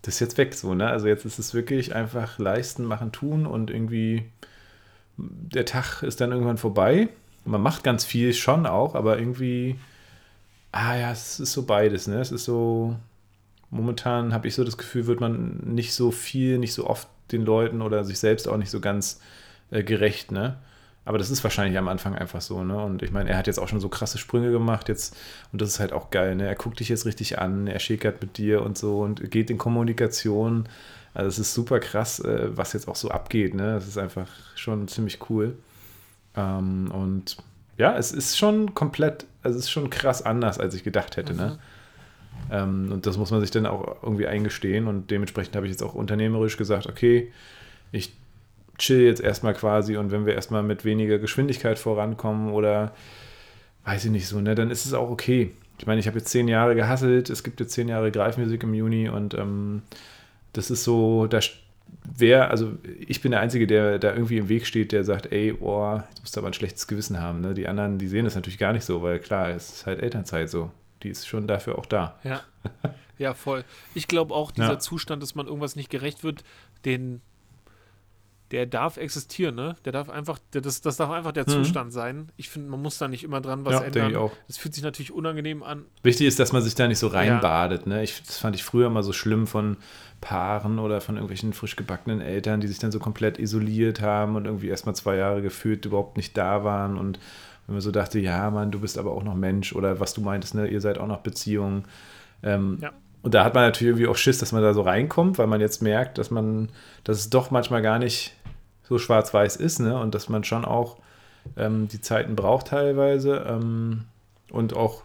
das ist jetzt weg so, ne? Also jetzt ist es wirklich einfach leisten, machen, tun und irgendwie der Tag ist dann irgendwann vorbei man macht ganz viel schon auch, aber irgendwie, ah ja, es ist so beides, ne? Es ist so, momentan habe ich so das Gefühl, wird man nicht so viel, nicht so oft den Leuten oder sich selbst auch nicht so ganz äh, gerecht, ne? Aber das ist wahrscheinlich am Anfang einfach so, ne? Und ich meine, er hat jetzt auch schon so krasse Sprünge gemacht jetzt und das ist halt auch geil, ne? Er guckt dich jetzt richtig an, er schäkert mit dir und so und geht in Kommunikation. Also es ist super krass, äh, was jetzt auch so abgeht, ne? Das ist einfach schon ziemlich cool. Ähm, und ja, es ist schon komplett, also es ist schon krass anders, als ich gedacht hätte, ne? mhm. ne? Ähm, und das muss man sich dann auch irgendwie eingestehen und dementsprechend habe ich jetzt auch unternehmerisch gesagt, okay, ich chill jetzt erstmal quasi und wenn wir erstmal mit weniger Geschwindigkeit vorankommen oder weiß ich nicht so, ne, dann ist es auch okay. Ich meine, ich habe jetzt zehn Jahre gehasselt, es gibt jetzt zehn Jahre Greifmusik im Juni und ähm, das ist so, da wer, also ich bin der Einzige, der da irgendwie im Weg steht, der sagt, ey, boah, jetzt musst du aber ein schlechtes Gewissen haben. Ne? Die anderen, die sehen das natürlich gar nicht so, weil klar, es ist halt Elternzeit so. Die ist schon dafür auch da. Ja. Ja, voll. Ich glaube auch, dieser ja. Zustand, dass man irgendwas nicht gerecht wird, den der darf existieren, ne? Der darf einfach, der, das, das darf einfach der mhm. Zustand sein. Ich finde, man muss da nicht immer dran was ja, ändern. Ich auch. Das fühlt sich natürlich unangenehm an. Wichtig ist, dass man sich da nicht so reinbadet, ja. ne? Ich, das fand ich früher mal so schlimm von Paaren oder von irgendwelchen frisch gebackenen Eltern, die sich dann so komplett isoliert haben und irgendwie erstmal zwei Jahre gefühlt überhaupt nicht da waren und wenn man so dachte, ja, Mann, du bist aber auch noch Mensch oder was du meintest, ne, ihr seid auch noch Beziehungen. Ähm, ja. Und da hat man natürlich irgendwie auch Schiss, dass man da so reinkommt, weil man jetzt merkt, dass man, dass es doch manchmal gar nicht so schwarz-weiß ist, ne? Und dass man schon auch ähm, die Zeiten braucht teilweise ähm, und auch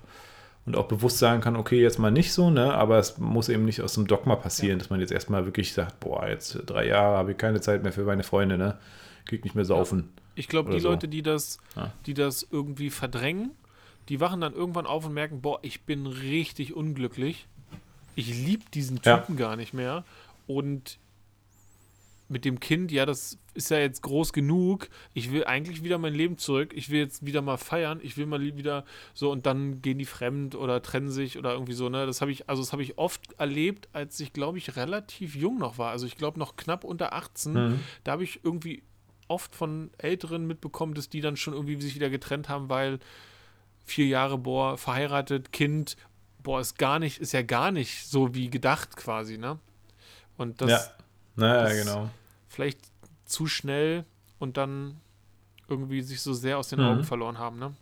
und auch bewusst sagen kann, okay, jetzt mal nicht so, ne? Aber es muss eben nicht aus dem Dogma passieren, ja. dass man jetzt erstmal wirklich sagt, boah, jetzt drei Jahre habe ich keine Zeit mehr für meine Freunde, ne? Krieg nicht mehr saufen. Ich glaube, die so. Leute, die das, ja. die das irgendwie verdrängen, die wachen dann irgendwann auf und merken, boah, ich bin richtig unglücklich. Ich liebe diesen Typen ja. gar nicht mehr. Und mit dem Kind, ja, das ist ja jetzt groß genug. Ich will eigentlich wieder mein Leben zurück. Ich will jetzt wieder mal feiern. Ich will mal wieder so und dann gehen die fremd oder trennen sich oder irgendwie so, ne? Das habe ich, also das habe ich oft erlebt, als ich, glaube ich, relativ jung noch war. Also ich glaube noch knapp unter 18. Mhm. Da habe ich irgendwie oft von Älteren mitbekommen, dass die dann schon irgendwie sich wieder getrennt haben, weil vier Jahre, boah, verheiratet, Kind, boah, ist gar nicht, ist ja gar nicht so wie gedacht quasi, ne? Und das, ja. Naja, genau. Vielleicht zu schnell und dann irgendwie sich so sehr aus den mhm. Augen verloren haben, ne?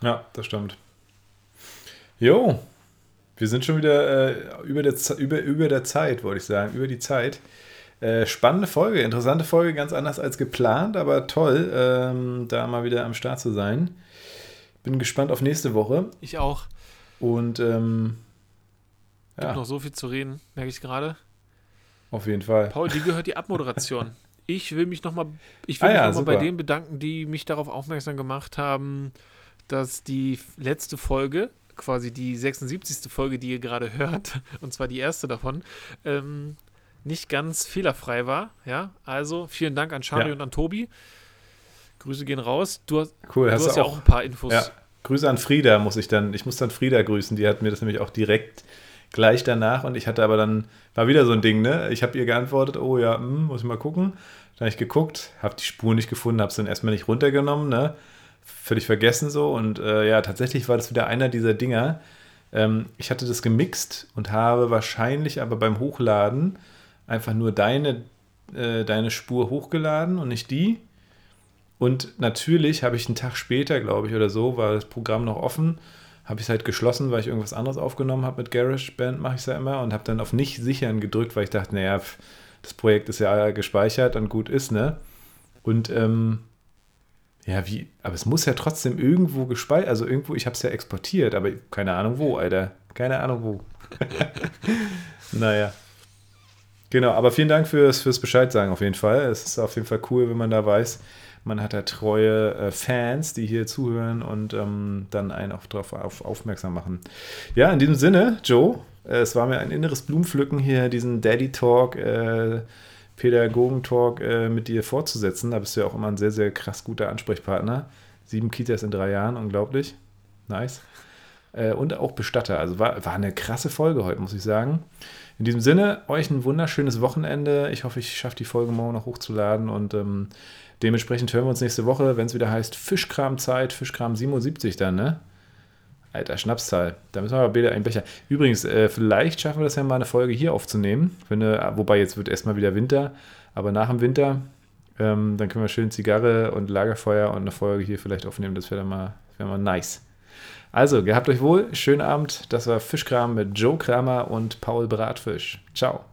Ja, das stimmt. Jo, wir sind schon wieder äh, über, der, über, über der Zeit, wollte ich sagen, über die Zeit. Äh, spannende Folge, interessante Folge, ganz anders als geplant, aber toll, ähm, da mal wieder am Start zu sein. Bin gespannt auf nächste Woche. Ich auch. Und ähm, ja. Gibt noch so viel zu reden, merke ich gerade. Auf jeden Fall. Paul, dir gehört die Abmoderation. ich will mich nochmal ah, ja, noch bei denen bedanken, die mich darauf aufmerksam gemacht haben, dass die letzte Folge, quasi die 76. Folge, die ihr gerade hört, und zwar die erste davon, ähm, nicht ganz fehlerfrei war. Ja, also vielen Dank an Charlie ja. und an Tobi. Grüße gehen raus. Du hast, cool, du hast, hast ja auch ein paar Infos. Ja. Grüße an Frieda muss ich dann, ich muss dann Frieda grüßen, die hat mir das nämlich auch direkt gleich danach und ich hatte aber dann, war wieder so ein Ding, ne? Ich habe ihr geantwortet, oh ja, hm, muss ich mal gucken. Dann habe ich geguckt, habe die Spur nicht gefunden, habe es dann erstmal nicht runtergenommen, ne? Völlig vergessen so und äh, ja, tatsächlich war das wieder einer dieser Dinger. Ähm, ich hatte das gemixt und habe wahrscheinlich aber beim Hochladen einfach nur deine, äh, deine Spur hochgeladen und nicht die. Und natürlich habe ich einen Tag später, glaube ich, oder so, war das Programm noch offen, habe ich es halt geschlossen, weil ich irgendwas anderes aufgenommen habe mit GarageBand, mache ich es ja immer, und habe dann auf nicht sichern gedrückt, weil ich dachte, naja, das Projekt ist ja gespeichert und gut ist, ne? Und ähm, ja, wie, aber es muss ja trotzdem irgendwo gespeichert, also irgendwo, ich habe es ja exportiert, aber keine Ahnung wo, Alter. Keine Ahnung wo. naja. Genau, aber vielen Dank fürs, fürs Bescheid sagen auf jeden Fall. Es ist auf jeden Fall cool, wenn man da weiß, man hat da treue äh, Fans, die hier zuhören und ähm, dann einen auch darauf auf, aufmerksam machen. Ja, in diesem Sinne, Joe, äh, es war mir ein inneres Blumenpflücken hier, diesen Daddy Talk, äh, Pädagogen-Talk äh, mit dir fortzusetzen. Da bist du ja auch immer ein sehr, sehr krass guter Ansprechpartner. Sieben Kitas in drei Jahren, unglaublich. Nice. Äh, und auch Bestatter. Also war, war eine krasse Folge heute, muss ich sagen. In diesem Sinne, euch ein wunderschönes Wochenende. Ich hoffe, ich schaffe die Folge morgen noch hochzuladen und ähm, dementsprechend hören wir uns nächste Woche, wenn es wieder heißt Fischkramzeit, Fischkram 77 dann, ne? Alter, Schnapszahl. Da müssen wir aber bitte einen Becher. Übrigens, äh, vielleicht schaffen wir das ja mal eine Folge hier aufzunehmen. Finde, wobei jetzt wird erstmal wieder Winter, aber nach dem Winter Ähm, dann können wir schön Zigarre und Lagerfeuer und eine Folge hier vielleicht aufnehmen. Das wäre dann mal, wär mal nice. Also, gehabt euch wohl. Schönen Abend. Das war Fischkram mit Joe Kramer und Paul Bratfisch. Ciao.